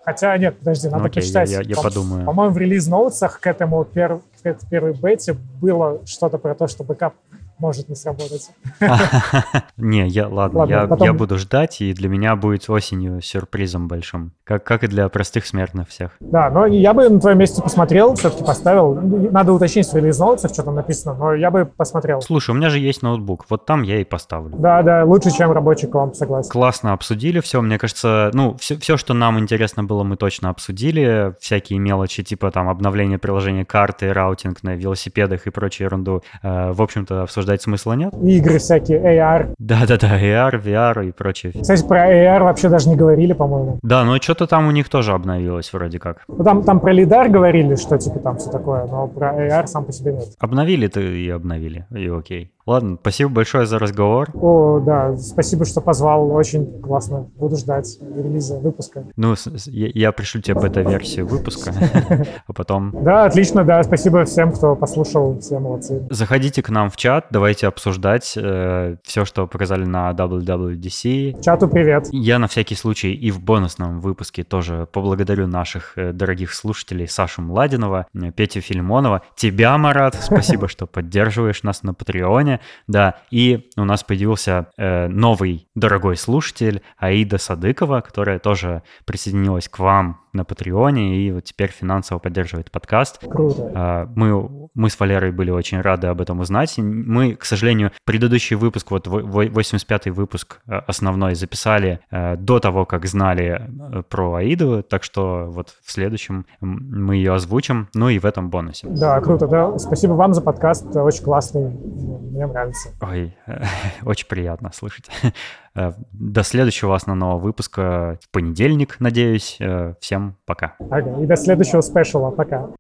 Хотя нет, подожди, надо ну, окей, почитать. Я, я, я По- подумаю. По-моему, в release notes ах к этому пер- к этой первой бете было что-то про то, что бэкап может не сработать. [laughs] Не, я, ладно, я, буду ждать, и для меня будет осенью сюрпризом большим, как, и для простых смертных всех. Да, но я бы на твоем месте посмотрел, все-таки поставил. Надо уточнить в релиз что там написано, но я бы посмотрел. Слушай, у меня же есть ноутбук, вот там я и поставлю. Да, да, лучше, чем рабочий комп, согласен. Классно обсудили все, мне кажется, ну, все, все, что нам интересно было, мы точно обсудили, всякие мелочи, типа там обновление приложения карты, routing на велосипедах и прочую ерунду, э, в общем-то, обсуждали обсуждать смысла нет. Игры всякие, AR. Да-да-да, AR, VR и прочее. Кстати, про AR вообще даже не говорили, по-моему. Да, но что-то там у них тоже обновилось вроде как. Ну, там, там про лидар говорили, что типа там все такое, но про AR сам по себе нет. Обновили-то и обновили, и окей. Ладно, спасибо большое за разговор. О, да, спасибо, что позвал. Очень классно. Буду ждать релиза выпуска. Ну, я, я пришлю тебе бета-версию выпуска, [laughs] а потом... Да, отлично, да. Спасибо всем, кто послушал. Все молодцы. Заходите к нам в чат, давайте обсуждать э, все, что показали на WWDC. Чату привет. Я на всякий случай и в бонусном выпуске тоже поблагодарю наших э, дорогих слушателей Сашу Младинова, Петю Филимонова, тебя, Марат. Спасибо, что поддерживаешь нас на Патреоне да, и у нас появился э, новый дорогой слушатель Аида Садыкова, которая тоже присоединилась к вам на Патреоне и вот теперь финансово поддерживает подкаст. Круто. Э, мы, мы с Валерой были очень рады об этом узнать. Мы, к сожалению, предыдущий выпуск, вот 85-й выпуск э, основной записали э, до того, как знали э, про Аиду, так что вот в следующем мы ее озвучим, ну и в этом бонусе. Да, круто, да. Спасибо вам за подкаст, очень классный мне нравится. Ой, [laughs] очень приятно слышать. Э, до следующего основного выпуска в понедельник, надеюсь. Э, всем пока. Ага, и до следующего спешала. Пока.